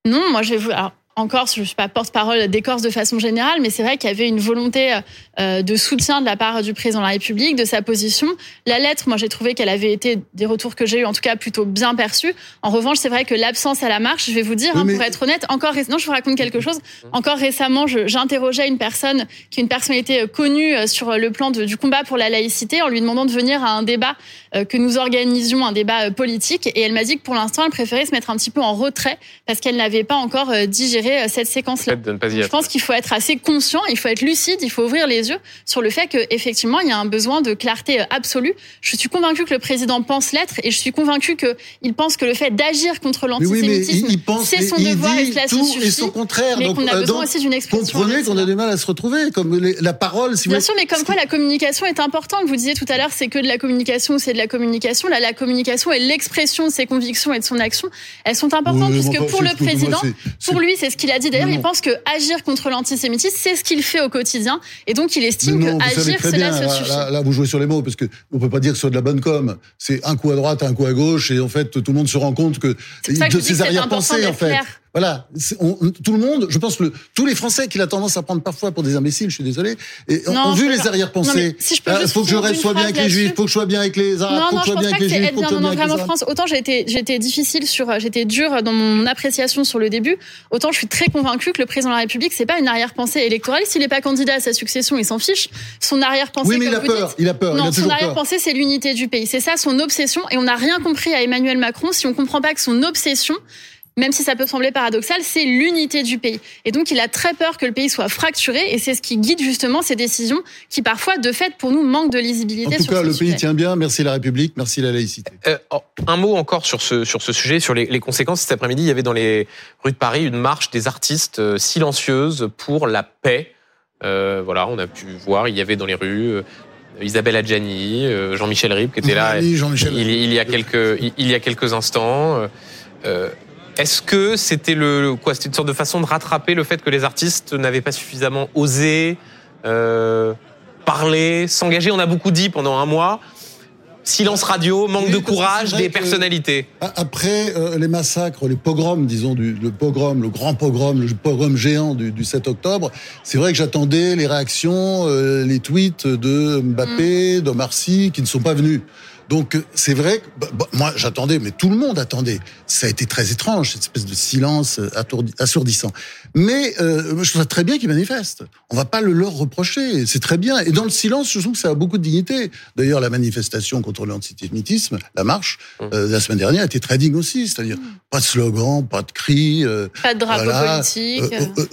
Non, moi je vais vous en Corse, je ne suis pas porte-parole des Corses de façon générale, mais c'est vrai qu'il y avait une volonté euh, de soutien de la part du président de la République, de sa position. La lettre, moi j'ai trouvé qu'elle avait été, des retours que j'ai eu en tout cas, plutôt bien perçus. En revanche, c'est vrai que l'absence à la marche, je vais vous dire, hein, pour être honnête, encore, non, je vous raconte quelque chose. Encore récemment, j'interrogeais une personne qui est une personnalité euh, connue euh, sur le plan du combat pour la laïcité en lui demandant de venir à un débat que nous organisions, un débat politique. Et elle m'a dit que pour l'instant, elle préférait se mettre un petit peu en retrait parce qu'elle n'avait pas encore digéré euh, cette séquence-là. Je pense qu'il faut être assez conscient, il faut être lucide, il faut ouvrir les yeux sur le fait qu'effectivement, il y a un besoin de clarté absolue. Je suis convaincu que le président pense l'être et je suis convaincu qu'il pense que le fait d'agir contre l'antisémitisme, c'est son devoir et cela tout suffit. Et son contraire. Mais qu'on a euh, besoin aussi d'une expression. Comprenez qu'on a du mal à se retrouver, comme la parole. Si Bien sûr, mais comme quoi la communication est importante. Vous disiez tout à l'heure, c'est que de la communication, c'est de la communication. Là, la communication est l'expression de ses convictions et de son action. Elles sont importantes puisque pour le président, pour lui, c'est ce qu'il a dit. D'ailleurs, il pense que agir contre l'antisémitisme, c'est ce qu'il fait au quotidien. Et donc, il estime que agir, cela se suffit. Là, vous jouez sur les mots, parce que on peut pas dire que ce soit de la bonne com. C'est un coup à droite, un coup à gauche, et en fait, tout le monde se rend compte que de ses arrière-pensées, en fait. Voilà, tout le monde, je pense que tous les Français qu'il a tendance à prendre parfois pour des imbéciles, je suis désolé, et ont vu les arrière-pensées. Si il faut que je reste soit bien avec les Juifs, faut que je sois bien avec les Arabes, faut que je sois bien avec les Juifs, sois bien avec les France. Autant j'étais j'étais difficile sur, j'étais dur dans mon appréciation sur le début, autant je suis très convaincu que le président de la République c'est pas une arrière-pensée électorale. S'il n'est pas candidat à sa succession, il s'en fiche. Son arrière-pensée, oui, mais il a peur, il a peur. Non, son arrière-pensée c'est l'unité du pays. C'est ça son obsession, et on n'a rien compris à Emmanuel Macron si on comprend pas que son obsession même si ça peut sembler paradoxal, c'est l'unité du pays. Et donc, il a très peur que le pays soit fracturé, et c'est ce qui guide justement ces décisions, qui parfois, de fait, pour nous, manquent de lisibilité. En tout cas, le pays tient bien. Merci la République, merci la laïcité. Euh, un mot encore sur ce sur ce sujet, sur les, les, conséquences. Cet après-midi, il y avait dans les rues de Paris une marche des artistes euh, silencieuses pour la paix. Euh, voilà, on a pu voir, il y avait dans les rues. Isabelle Adjani, Jean-Michel Ribes qui était là il, il, y a quelques il, y a quelques instants. Euh, est-ce que c'était le quoi C'était une sorte de façon de rattraper le fait que les artistes n'avaient pas suffisamment osé euh, parler, s'engager? On a beaucoup dit pendant un mois. Silence radio, manque de courage des personnalités. Après euh, les massacres, les pogroms, disons, du, le pogrom, le grand pogrom, le pogrom géant du, du 7 octobre, c'est vrai que j'attendais les réactions, euh, les tweets de Mbappé, mm. d'Omar Sy, qui ne sont pas venus. Donc c'est vrai que bah, bah, moi j'attendais, mais tout le monde attendait. Ça a été très étrange, cette espèce de silence euh, assourdissant. Mais euh, je trouve ça très bien qu'ils manifestent. On va pas le leur reprocher, c'est très bien. Et dans le silence, je trouve que ça a beaucoup de dignité. D'ailleurs, la manifestation contre l'antisémitisme, la marche, mmh. euh, la semaine dernière, était très digne aussi. C'est-à-dire mmh. pas de slogan, pas de cris. Euh, pas de drapeau politique.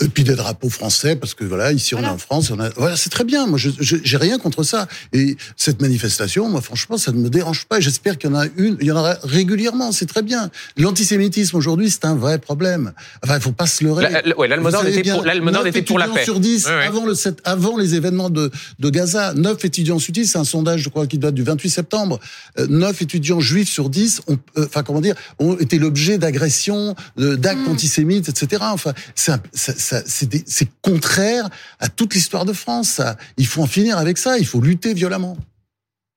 et puis des drapeaux français, parce que voilà, ici on est en France. On a, voilà, c'est très bien. Moi, je j'ai rien contre ça. Et cette manifestation, moi, franchement, ça ne me dérange pas. J'espère qu'il y en a une, il y en aura régulièrement. C'est très bien. L'antisémitisme aujourd'hui, c'est un vrai problème. Enfin, il faut pas se leurrer. Ouais, l'Almonar était, pour, était pour la paix. sur 10 avant le 7, avant les événements de, de Gaza. 9 étudiants sur 10, c'est un sondage, je crois, qui date du 28 septembre. 9 euh, étudiants juifs sur 10 ont, euh, enfin, comment dire, ont été l'objet d'agressions, d'actes mm. antisémites, etc. Enfin, c'est contraire à toute l'histoire de France. Ça. Il faut en finir avec ça. Il faut lutter violemment.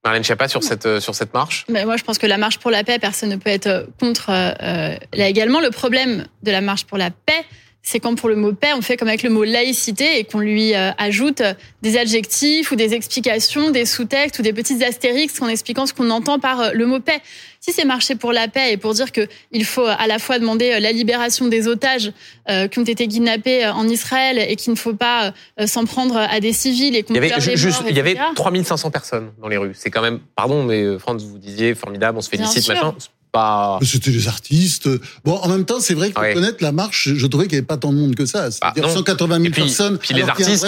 Marlène Schiappa sur cette euh, sur cette marche? Mais Moi, je pense que la marche pour la paix, personne ne peut être contre. Euh, là également, le problème de la marche pour la paix, c'est quand pour le mot paix, on fait comme avec le mot laïcité et qu'on lui ajoute des adjectifs ou des explications, des sous-textes ou des petites astérix en expliquant ce qu'on entend par le mot paix. Si c'est marcher pour la paix et pour dire qu'il faut à la fois demander la libération des otages qui ont été kidnappés en Israël et qu'il ne faut pas s'en prendre à des civils et qu'on il y avait, juste, il y avait 3500 personnes dans les rues. C'est quand même, pardon, mais France, vous disiez formidable, on se félicite, machin. Pas... C'était des artistes. Bon, en même temps, c'est vrai qu'il faut connaître la marche. Je trouvais qu'il n'y avait pas tant de monde que ça. C'est-à-dire 180 000 personnes. Puis les artistes,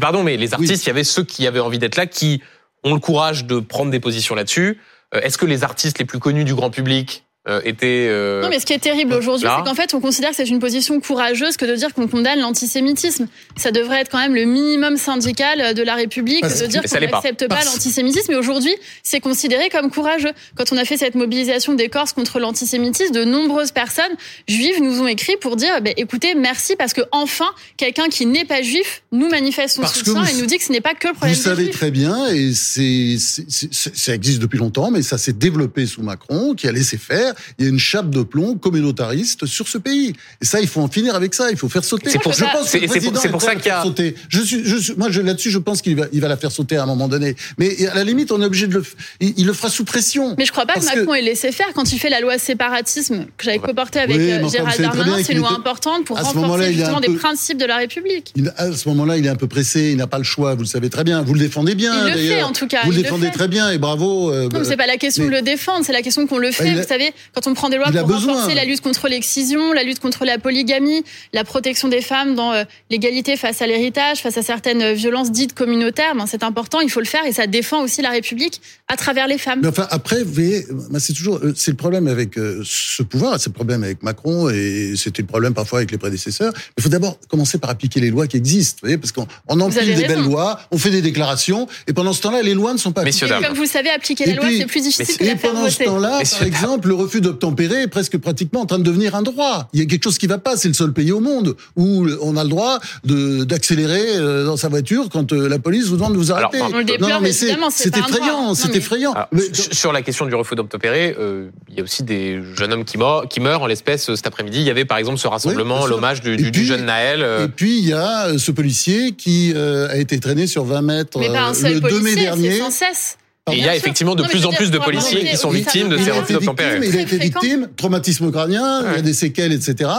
pardon, mais les artistes, il y avait ceux qui avaient envie d'être là, qui ont le courage de prendre des positions là-dessus. Euh, est-ce que les artistes les plus connus du grand public euh, était. Euh, non, mais ce qui est terrible aujourd'hui, c'est qu'en fait, on considère que c'est une position courageuse que de dire qu'on condamne l'antisémitisme. Ça devrait être quand même le minimum syndical de la République de dire qu'on n'accepte pas, l'antisémitisme. Et aujourd'hui, c'est considéré comme courageux. Quand on a fait cette mobilisation des Corses contre l'antisémitisme, de nombreuses personnes juives nous ont écrit pour dire bah, écoutez, merci parce que enfin, quelqu'un qui n'est pas juif nous manifeste son soutien et nous dit que ce n'est pas que le problème. Vous savez très bien, et c'est ça existe depuis longtemps, mais ça s'est développé sous Macron, qui a laissé faire il y a une chape de plomb communautariste sur ce pays. Et ça, il faut en finir avec ça. Il faut faire sauter. C'est pour, ça, c'est pour ça qu'il a. Sauter. Je suis, je suis, moi, là-dessus, je pense qu'il va, il va la faire sauter à un moment donné. Mais à la limite, on est obligé de le, il, le fera sous pression. Mais je crois pas que Macron ait laissé faire quand il fait la loi séparatisme que j'avais coportée avec euh, Gérald Darmanin. C'est une loi importante pour renforcer justement des principes de la République. à ce moment-là, il est un peu pressé. Il n'a pas le choix. Vous le savez très bien. Vous le défendez bien. Il le fait en tout cas. Vous le défendez très bien et bravo. Euh, non, c'est pas la question de le défendre. C'est la question qu'on le fait. Vous savez, quand on prend des lois pour renforcer la lutte contre l'excision, la lutte contre la polygamie, la protection des femmes dans euh, l'égalité face à l'héritage, face à certaines euh, violences dites communautaires. Ben, c'est important, il faut le faire et ça défend aussi la République à travers les femmes. Mais enfin, après, vous voyez, c'est toujours, euh, c'est le problème avec ce pouvoir, c'est le problème avec Macron et c'était le problème parfois avec les prédécesseurs. Mais il faut d'abord commencer par appliquer les lois qui existent, vous voyez, parce qu'on empile des belles lois, on fait des déclarations et pendant ce temps-là, les lois ne sont pas appliquées. Comme vous le savez, appliquer la loi, c'est plus difficile que la faire Et pendant ce temps-là, par exemple, le refus d'obtempérer est presque pratiquement en train de devenir un droit. Il y a quelque chose qui va pas. C'est le seul pays au monde où on a le droit d'accélérer euh, dans sa voiture quand euh, la police vous demande de vous arrêter. Alors, on le déplore, non, mais c'est effrayant, c'est effrayant. Sur la question du refus d'obtempérer, euh, il y a aussi des jeunes hommes qui meurent, qui meurent en l'espèce cet après-midi. Il y avait par exemple ce rassemblement, l'hommage du, du, jeune Naël. Et puis il y a ce policier qui a été traîné sur 20 mètres le 2 mai dernier. Sans cesse. Et il y a effectivement de plus en plus de policiers qui sont victimes de ces refus d'obtempérer. Il a été victime, traumatisme crânien, il y a des séquelles, etc.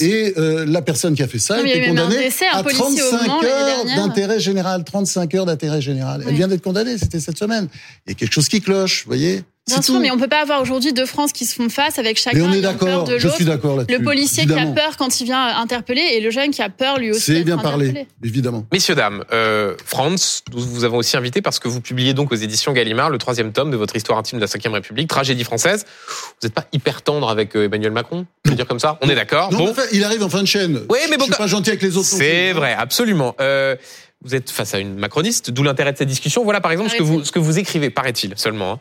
Et euh, la personne qui a fait ça a été condamnée à 35 heures d'intérêt général. 35 heures d'intérêt général. Elle vient d'être condamnée, c'était cette semaine. Il y a quelque chose qui cloche, vous voyez Bien sûr, mais on peut pas avoir aujourd'hui deux France qui se font face avec chacun mais on est d'accord, je suis d'accord là-dessus. Le policier qui a peur quand il vient interpeller et le jeune qui a peur lui aussi. C'est bien parlé, évidemment. Messieurs dames, euh, France, nous vous avons aussi invité parce que vous publiez donc aux éditions Gallimard le troisième tome de votre histoire intime de la Ve République, tragédie française. Vous n'êtes pas hyper tendre avec euh, Emmanuel Macron, je veux dire comme ça? On est d'accord. Bon. il arrive en fin de chaîne. Oui, mais bon, je suis pas gentil avec les autres. C'est vrai, absolument. Euh, vous êtes face à une macroniste, d'où l'intérêt de cette discussion. Voilà par exemple ce que vous, ce que vous écrivez, paraît-il seulement. Hein.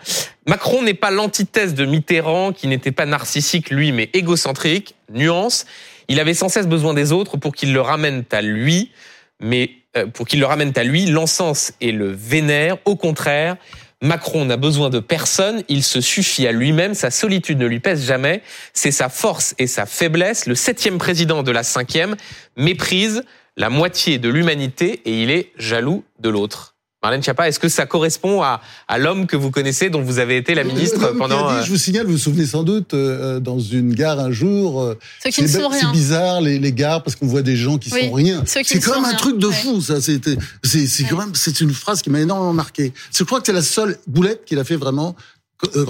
Macron n'est pas l'antithèse de Mitterrand, qui n'était pas narcissique lui, mais égocentrique. Nuance. Il avait sans cesse besoin des autres pour qu'ils le ramènent à lui, mais euh, pour qu'ils le ramènent à lui, l'encens et le vénère. Au contraire, Macron n'a besoin de personne, il se suffit à lui-même, sa solitude ne lui pèse jamais, c'est sa force et sa faiblesse. Le septième président de la cinquième méprise la moitié de l'humanité et il est jaloux de l'autre. Marlène Schiappa, est-ce que ça correspond à, à l'homme que vous connaissez, dont vous avez été la ministre pendant... Euh, je vous signale, vous vous souvenez sans doute, euh, dans une gare un jour... Euh, Ceux qui ne sont rien. C'est bizarre, les, les, gares, parce qu'on voit des gens qui sont rien. C'est quand même un truc de fou, ça. C'est quand même, c'est une phrase qui m'a énormément marqué. Je crois que c'est la seule boulette qu'il a fait vraiment euh,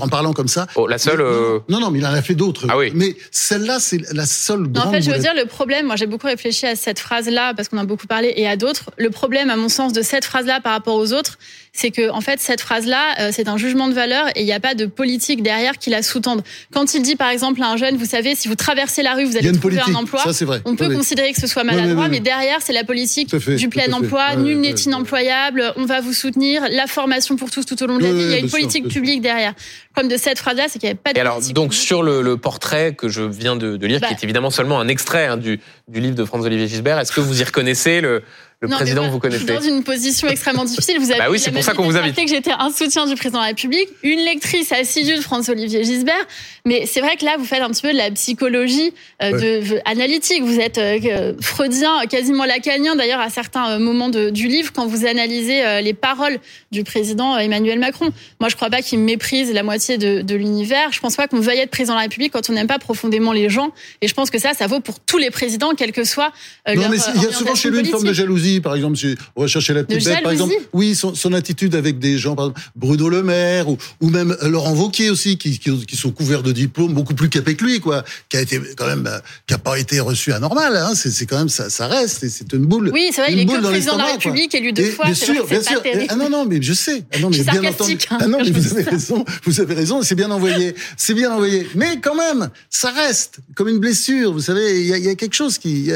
en parlant comme ça. Oh, la seule. Euh, non, non, mais il en a fait d'autres. Ah oui. Mais celle-là, c'est la seule grande. en fait, je veux dire, le problème, moi j'ai beaucoup réfléchi à cette phrase-là, parce qu'on a beaucoup parlé, et à d'autres. Le problème, à mon sens, de cette phrase-là par rapport aux autres, c'est que, en fait, cette phrase-là, euh, c'est un jugement de valeur et il n'y a pas de politique derrière qui la sous-tende. Quand il dit, par exemple, à un jeune, vous savez, si vous traversez la rue, vous allez trouver un emploi. Ça, vrai. On peut considérer que ce soit maladroit, mais derrière, c'est la politique du plein emploi, nul n'est inemployable, on va vous soutenir, la formation pour tous tout au long de la vie. il y a une politique publique derrière. Le problème de cette phrase-là, c'est qu'il n'y avait pas de. Et alors, donc sur le, portrait que je viens de, lire, qui bah. est évidemment seulement un extrait hein, du, du livre de Franz-Olivier Gisbert, est-ce que vous y reconnaissez le, le président que vous connaissez. Dans une position extrêmement difficile. Vous avez bah oui, c'est pour ça qu'on vous invite. que j'étais un soutien du président de la République, une lectrice assidue de François-Olivier Gisbert. Mais c'est vrai que là, vous faites un petit peu de la psychologie euh, de, analytique. Vous êtes euh, freudien, quasiment lacanien d'ailleurs à certains euh, moments de, du livre quand vous analysez les paroles du président Emmanuel Macron. Moi, je crois pas qu'il méprise la moitié de, de l'univers. Je pense pas qu'on veuille être président de la République quand on n'aime pas profondément les gens. Et je pense que ça, ça vaut pour tous les présidents, quel que soit non, leur mais il y a souvent chez lui une forme de jalousie par exemple, si on va chercher la petite bête, par exemple, oui, son, son, attitude avec des gens, par exemple, Bruno Le Maire ou, ou même Laurent Wauquiez aussi, qui, qui, qui, sont couverts de diplômes beaucoup plus capés que lui, quoi, qui a été quand même, euh, qui a pas été reçu anormal, hein, c'est quand même ça, ça reste, c'est une boule. Oui, c'est vrai, il est que président de la République, élu deux fois. Bien sûr, bien sûr. ah non, non, mais je sais. Ah non, mais bien entendu. Hein, ah non, mais vous avez raison, vous avez raison, c'est bien envoyé, c'est bien envoyé. Mais quand même, ça reste comme une blessure. Vous savez, il y a, y a, quelque chose qui,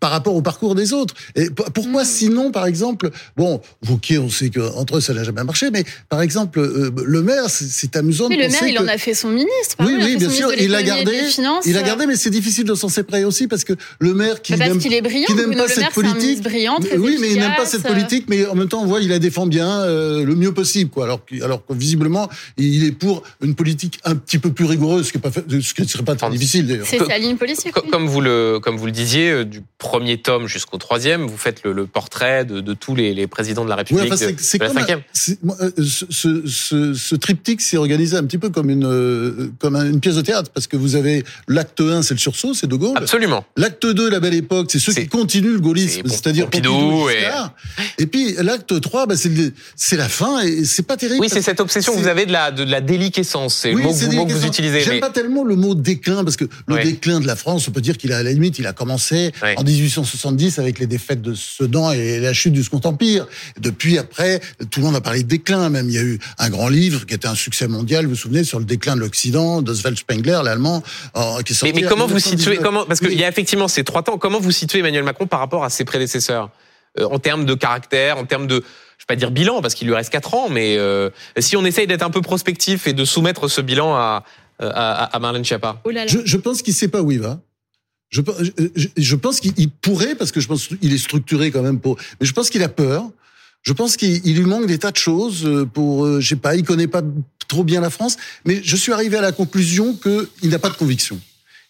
par rapport au parcours des autres. Et pourquoi sinon par exemple, bon, Wauquiez, on sait qu'entre eux, ça n'a jamais marché, mais par exemple, euh, le maire, c'est amusant mais de le maire, il en a fait son ministre. Oui, oui, bien sûr, il l'a gardé. Il a gardé, mais c'est difficile de s'en séparer aussi parce que le maire qui n'aime pas cette politique, brillant, oui, mais il n'aime pas cette politique, mais en même temps, on voit, il la défend bien euh, le mieux possible, quoi. Alors, alors que visiblement, il est pour une politique un petit peu plus rigoureuse, ce qui ne serait pas très difficile d'ailleurs. C'est sa ligne politique. Comme vous le, comme vous le disiez, euh, du premier tome jusqu'au troisième, vous faites le portrait de, tous les, présidents de la République c'est, la cinquième. Euh, ce, ce, ce, triptyque s'est organisé un petit peu comme une, euh, comme une pièce de théâtre, parce que vous avez l'acte 1, c'est le sursaut, c'est De Gaulle. Absolument. L'acte 2, la belle époque, c'est ceux qui continuent le gaullisme, c'est-à-dire Pompidou, et... et... puis l'acte 3, bah, c'est, la fin, et c'est pas terrible. Oui, c'est cette obsession que vous avez de la, de la déliquescence, c'est le mot, que vous utilisez. J'aime pas tellement le mot déclin, parce que le déclin de la France, on peut dire qu'il a à la limite, il a commencé en 1870 avec les défaites de Sedan et la chute du Second Empire. Depuis, après, tout le monde a parlé de déclin. Même, il y a eu un grand livre qui était un succès mondial, vous vous souvenez, sur le déclin de l'Occident, d'Oswald Spengler, l'Allemand, euh, qui est sorti Mais, mais comment vous situez, comment, parce qu'il y a effectivement ces trois temps, comment vous situez Emmanuel Macron par rapport à ses prédécesseurs? Euh, en termes de caractère, en termes de, je vais pas dire bilan parce qu'il lui reste quatre ans, mais euh, si on essaye d'être un peu prospectif et de soumettre ce bilan à, à, Marlène Schiappa oh je, je, pense qu'il sait pas où il va. Je, pense qu'il pourrait, parce que je pense qu'il est structuré quand même pour. Mais je pense qu'il a peur. Je pense qu'il lui manque des tas de choses pour, je sais pas, il connaît pas trop bien la France, mais je suis arrivé à la conclusion qu'il n'a pas de conviction.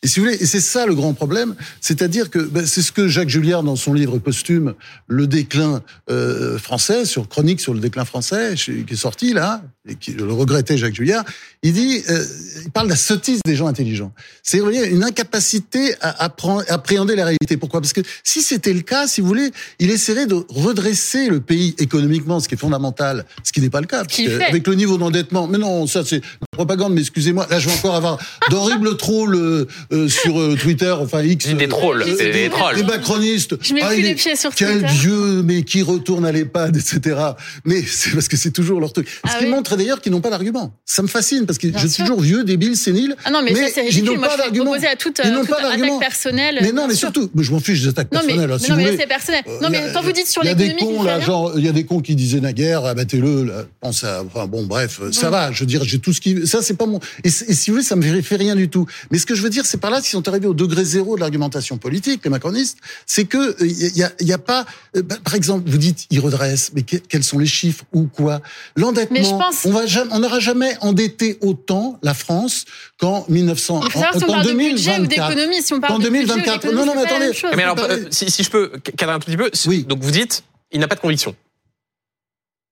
Et si vous voulez, et c'est ça le grand problème, c'est-à-dire que ben, c'est ce que Jacques Julliard dans son livre posthume Le déclin euh, français sur chronique sur le déclin français qui est sorti là et qui le regrettait Jacques Julliard, il dit euh, il parle de la sottise des gens intelligents. C'est une incapacité à, appréhender la réalité. Pourquoi? Parce que si c'était le cas, si vous voulez, il essaierait de redresser le pays économiquement, ce qui est fondamental, ce qui n'est pas le cas. avec le niveau d'endettement, mais non, ça c'est propagande, mais excusez-moi, là je vais encore avoir d'horribles trolls euh, euh, sur euh, Twitter, enfin X. Des trolls, c'est des, trolls. Des macronistes. Je mets ah, plus les pieds sur Twitter. Quel vieux, mais qui retourne à l'EHPAD, etc. Mais c'est parce que c'est toujours leur truc. Ce ah qui montre d'ailleurs qu'ils n'ont pas d'argument. Ça me fascine parce que je suis toujours vieux, débile, sénile. Ah non, mais, mais ça c'est ridicule. Moi, je suis opposé à toute, attaque personnelle. Mais non, mais surtout, je m'en fiche des attaques personnelles. Non, mais c'est personnel. Non, mais quand vous dites sur l'économie, il y a des cons là, genre, il y a des cons qui disaient naguère, abattez-le. Enfin bon, bref, ça va. Je veux dire, j'ai tout ce qui. Ça, c'est pas mon. Et, si vous voulez, ça me fait rien du tout. Mais ce que je veux dire, c'est par là qu'ils sont arrivés au degré zéro de l'argumentation politique, les macronistes, c'est que il euh, y a, pas, euh, bah, par exemple, vous dites ils redressent, mais quels sont les chiffres ou quoi? L'endettement, on n'aura jamais endetté autant la France qu'en 1900. Il faut savoir si on parle 2024. de budget ou d'économie, si on parle en 2024. non, non, mais attendez. Mais alors, euh, si, si, je peux cadrer un tout petit peu, oui. donc vous dites, il n'a pas de conviction.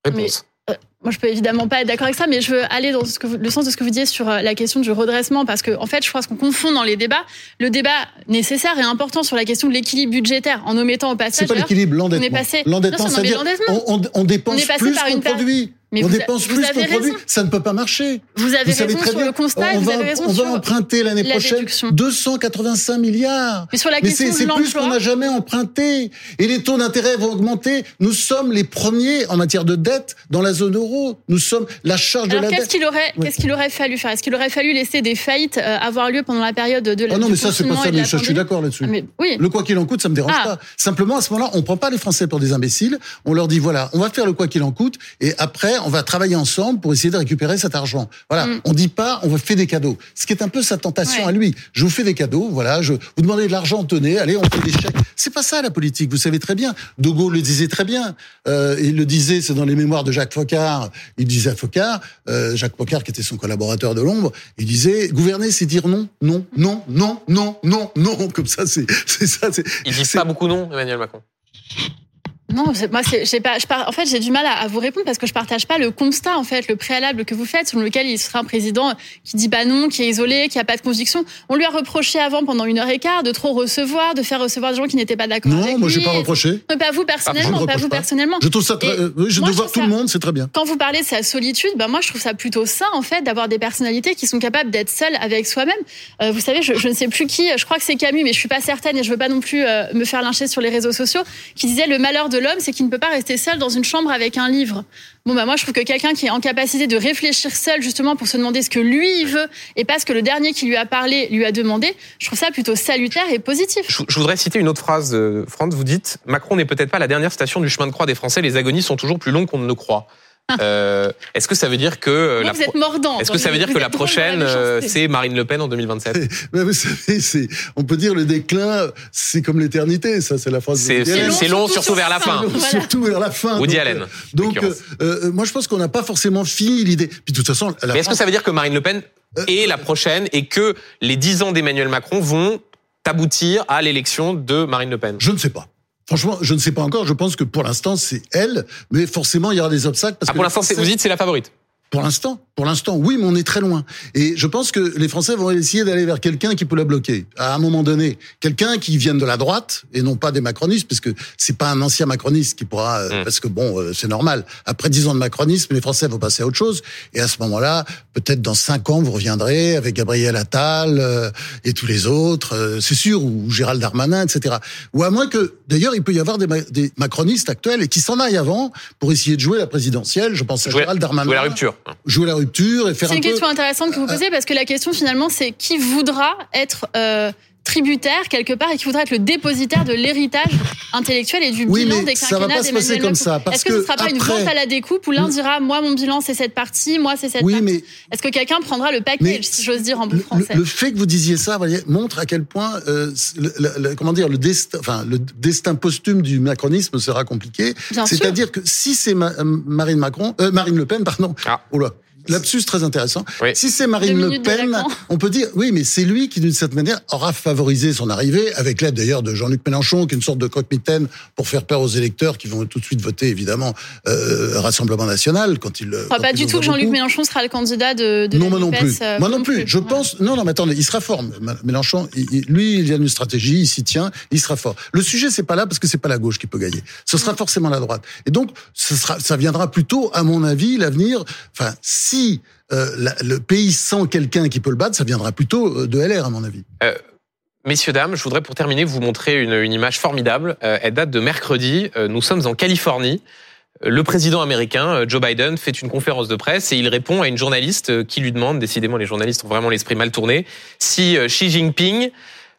Réponse. Moi, je peux évidemment pas être d'accord avec ça, mais je veux aller dans ce que le sens de ce que vous disiez sur euh, la question du redressement, parce que en fait, je pense qu'on confond dans les débats le débat nécessaire et important sur la question de l'équilibre budgétaire, en omettant au passage. C'est pas l'équilibre, l'endettement. L'endettement, c'est-à-dire on, on, dépense plus qu'on produit. Mais on dépense plus qu'on produit. Ça ne peut pas marcher. Vous avez raison sur le constat. On, vous va, avez raison on va emprunter l'année prochaine 285 milliards. Mais sur la question c'est plus qu'on n'a jamais emprunté. Et les taux d'intérêt vont augmenter. Nous sommes les premiers en matière de dette dans la zone euro. Nous sommes la charge de la dette. Qu'il aurait, Qu'est-ce qu'il aurait fallu faire? Est-ce qu'il aurait fallu laisser des faillites euh, avoir lieu pendant la période de la Ah non, mais ça, c'est pas ça. Mais je suis d'accord là-dessus. Ah, oui. Le quoi qu'il en coûte, ça me dérange ah. pas. Simplement, à ce moment-là, on prend pas les Français pour des imbéciles. On leur dit voilà, on va faire le quoi qu'il en coûte, et après, on va travailler ensemble pour essayer de récupérer cet argent. Voilà. Mm. On dit pas, on vous fait des cadeaux. Ce qui est un peu sa tentation à lui. Je vous fais des cadeaux, voilà. Je vous demandez de l'argent, tenez, allez, on fait des chèques. C'est pas ça la politique. Vous savez très bien. De Gaulle le disait très bien. Euh, il le disait, c'est dans les mémoires de Jacques Focard. Il disait à Focard, euh, Jacques Focard qui était son collaborateur de l'ombre, il disait gouverner, c'est dire non, non, non, non, non, non, non. Comme ça, c'est ça. Il dit pas beaucoup non, Emmanuel Macron. Non, moi, j'ai pas. Je en fait, j'ai du mal à, vous répondre parce que je partage pas le constat, en fait, le préalable que vous faites, selon lequel il serait un président qui dit bah non, qui est isolé, qui a pas de conviction. On lui a reproché avant, pendant une heure et quart, de trop recevoir, de faire recevoir des gens qui n'étaient pas d'accord avec lui. Non, moi, j'ai pas reproché. Pas vous personnellement, ah, pas vous personnellement. Je trouve ça très. Euh, je dois voir tout le monde, c'est très bien. Quand vous parlez de sa solitude, bah moi, je trouve ça plutôt sain, en fait, d'avoir des personnalités qui sont capables d'être seules avec soi-même. Euh, vous savez, je, je, ne sais plus qui. Je crois que c'est Camus, mais je suis pas certaine et je veux pas non plus euh, me faire lyncher sur les réseaux sociaux, qui disait le malheur de l'homme, c'est qu'il ne peut pas rester seul dans une chambre avec un livre. Bon, bah, moi, je trouve que quelqu'un qui est en capacité de réfléchir seul, justement, pour se demander ce que lui, il veut, et pas ce que le dernier qui lui a parlé lui a demandé, je trouve ça plutôt salutaire et positif. Je, voudrais citer une autre phrase, de France. Vous dites, Macron n'est peut-être pas la dernière station du chemin de croix des Français, les agonies sont toujours plus longues qu'on ne le croit. Euh, est-ce que ça veut dire que euh, la Est-ce que ça veut dire que la prochaine euh, c'est Marine Le Pen en 2027 Mais vous savez, c'est on peut dire le déclin, c'est comme l'éternité, ça c'est la phrase. C'est long, long, surtout vers la fin. Surtout vers la fin. Woody Allen. Donc, moi je pense qu'on n'a pas forcément fini l'idée. Puis de toute façon, Mais est-ce que ça veut dire que Marine Le Pen est la prochaine et que les dix ans d'Emmanuel Macron vont aboutir à l'élection de Marine Le Pen? Je ne sais pas. Franchement, je ne sais pas encore. Je pense que pour l'instant, c'est elle, mais forcément, il y aura des obstacles. Parce ah, pour l'instant, vous dites c'est la favorite. Pour l'instant, pour l'instant, oui, mais on est très loin. Et je pense que les Français vont essayer d'aller vers quelqu'un qui peut la bloquer. À un moment donné, quelqu'un qui vienne de la droite et non pas des macronistes, parce que c'est pas un ancien macroniste qui pourra, euh, hmm. parce que bon, euh, c'est normal. Après dix ans de macronisme, les Français vont passer à autre chose. Et à ce moment-là, peut-être dans cinq ans, vous reviendrez avec Gabriel Attal euh, et tous les autres, c'est sûr, ou Gérald Darmanin, etc. Ou à moins que, d'ailleurs, il peut y avoir des, des macronistes actuels et qui s'en aillent avant pour essayer de jouer la présidentielle. Je pense à Gérald Darmanin. Jouer la rupture. Jouer la rupture et faire C'est une question intéressante que vous posez parce que la question finalement c'est qui voudra être euh, tributaire quelque part et qui voudrait être le dépositaire de l'héritage intellectuel et du bilan des ça va pas se passer comme ça. Est-ce que, ce ne sera pas une vente à la découpe où l'un dira moi mon bilan c'est cette partie, moi c'est cette oui, partie. Est-ce que quelqu'un prendra le package, si j'ose dire en bon français le, fait que vous disiez ça, voyez, montre à quel point euh, le, comment dire le destin, enfin le destin posthume du macronisme sera compliqué. C'est-à-dire que si c'est Marine Macron, euh, Marine Le Pen, pardon. Ah. Oh là, Lapsus très intéressant. Si c'est Marine Le Pen, on peut dire oui, mais c'est lui qui d'une certaine manière aura favorisé son arrivée, avec l'aide d'ailleurs de Jean-Luc Mélenchon, qui est une sorte de croque-mitaine pour faire peur aux électeurs qui vont tout de suite voter évidemment euh, Rassemblement National quand il. Enfin, pas du tout que Jean-Luc Mélenchon sera le candidat de. de non, moi non plus. Euh, moi non plus. Je pense. Non, non, mais attendez, il sera fort. Mélenchon, lui, il a une stratégie, il s'y tient, il sera fort. Le sujet, c'est pas là parce que c'est pas la gauche qui peut gagner. Ce sera forcément la droite. Et donc, ce sera, ça viendra plutôt, à mon avis, l'avenir. Enfin, si si euh, le pays sent quelqu'un qui peut le battre, ça viendra plutôt euh, de LR, à mon avis. Euh, messieurs, dames, je voudrais pour terminer vous montrer une, image formidable. elle date de mercredi. nous sommes en Californie. Le président américain, Joe Biden, fait une conférence de presse et il répond à une journaliste qui lui demande, décidément les journalistes ont vraiment l'esprit mal tourné, si Xi Jinping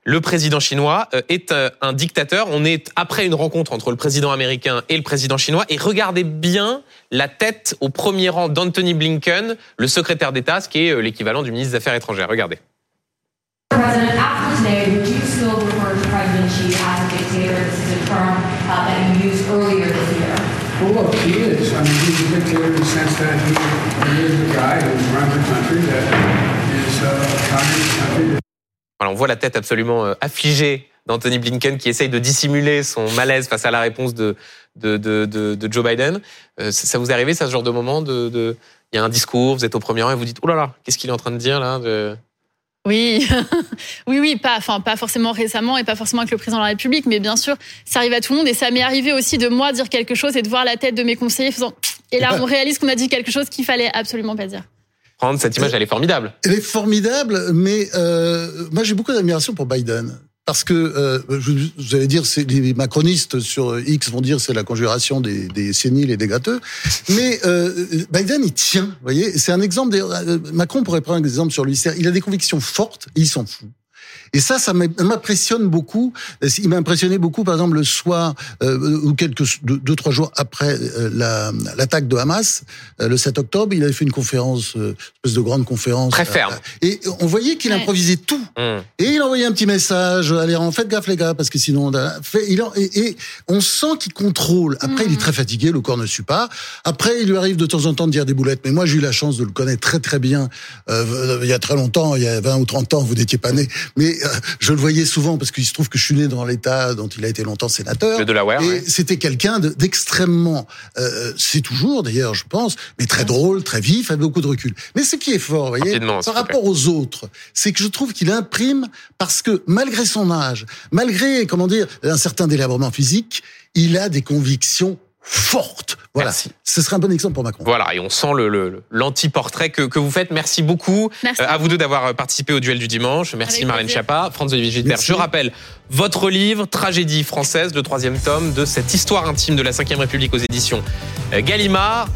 le président chinois est un dictateur. On est après une rencontre entre le président américain et le président chinois. Et regardez bien la tête au premier rang d'Anthony Blinken, le secrétaire d'État, ce qui est euh, l'équivalent du ministre des Affaires étrangères. Regardez. on voit la tête absolument euh, affligée d'Anthony Blinken qui essaye de dissimuler son malaise face à la réponse de, de, de, de, Joe Biden. Euh, ça vous est arrivé, ça, ce genre de moment de, Il y a un discours, vous êtes au premier rang et vous dites, oh là là, qu'est-ce qu'il est en train de dire là Oui, oui, oui, pas, enfin, pas forcément récemment et pas forcément avec le président de la République, mais bien sûr, ça arrive à tout le monde et ça m'est arrivé aussi de moi dire quelque chose et de voir la tête de mes conseillers faisant. Et là, on réalise qu'on a dit quelque chose qu'il fallait absolument pas dire prendre cette image, elle est formidable. Elle est formidable, mais euh, moi j'ai beaucoup d'admiration pour Biden. Parce que, euh, vous allez dire, les macronistes sur X vont dire c'est la conjuration des, des séniles et des gâteux. Mais euh, Biden, il tient, vous voyez. C'est un exemple. Euh, Macron pourrait prendre un exemple sur lui. Il a des convictions fortes et il s'en fout. Et ça, ça m'impressionne beaucoup. Il m'a impressionné beaucoup, par exemple, le soir euh, ou quelques deux, trois jours après euh, l'attaque de Hamas, euh, le 7 octobre, il avait fait une conférence, une espèce de grande conférence. Très ferme. et on voyait qu'il improvisait tout. Mmh. Et il envoyait un petit message, allez, en faites gaffe les gars, parce que sinon, fait, il et, on sent qu'il contrôle. Après, il est mmh. très fatigué, le corps ne suit pas. Après, il lui arrive de temps en temps de dire des boulettes. Mais moi, j'ai eu la chance de le connaître très très bien. il y a très longtemps, il y a 20 ou 30 ans, vous n'étiez pas né. Mais euh, je le voyais souvent parce qu'il se trouve que je suis né dans l'État dont il a été longtemps sénateur. De la et c'était quelqu'un d'extrêmement, euh, c'est toujours d'ailleurs, je pense, mais très drôle, très vif, avec beaucoup de recul. Mais ce qui est fort, vous voyez, par rapport aux autres, c'est que je trouve qu'il imprime parce que malgré son âge, malgré comment dire un certain délabrement physique, il a des convictions fortes. Voilà. Ce serait un bon exemple pour Macron. Voilà, et on sent le, l'anti-portrait que, que vous faites. Merci beaucoup Merci. Euh, à vous deux d'avoir euh, participé au duel du dimanche. Merci Marlène Schiappa, Franz-Olivier Gilbert. Je rappelle votre livre, Tragédie française, le troisième tome de cette histoire intime de la Ve République aux éditions euh, Gallimard.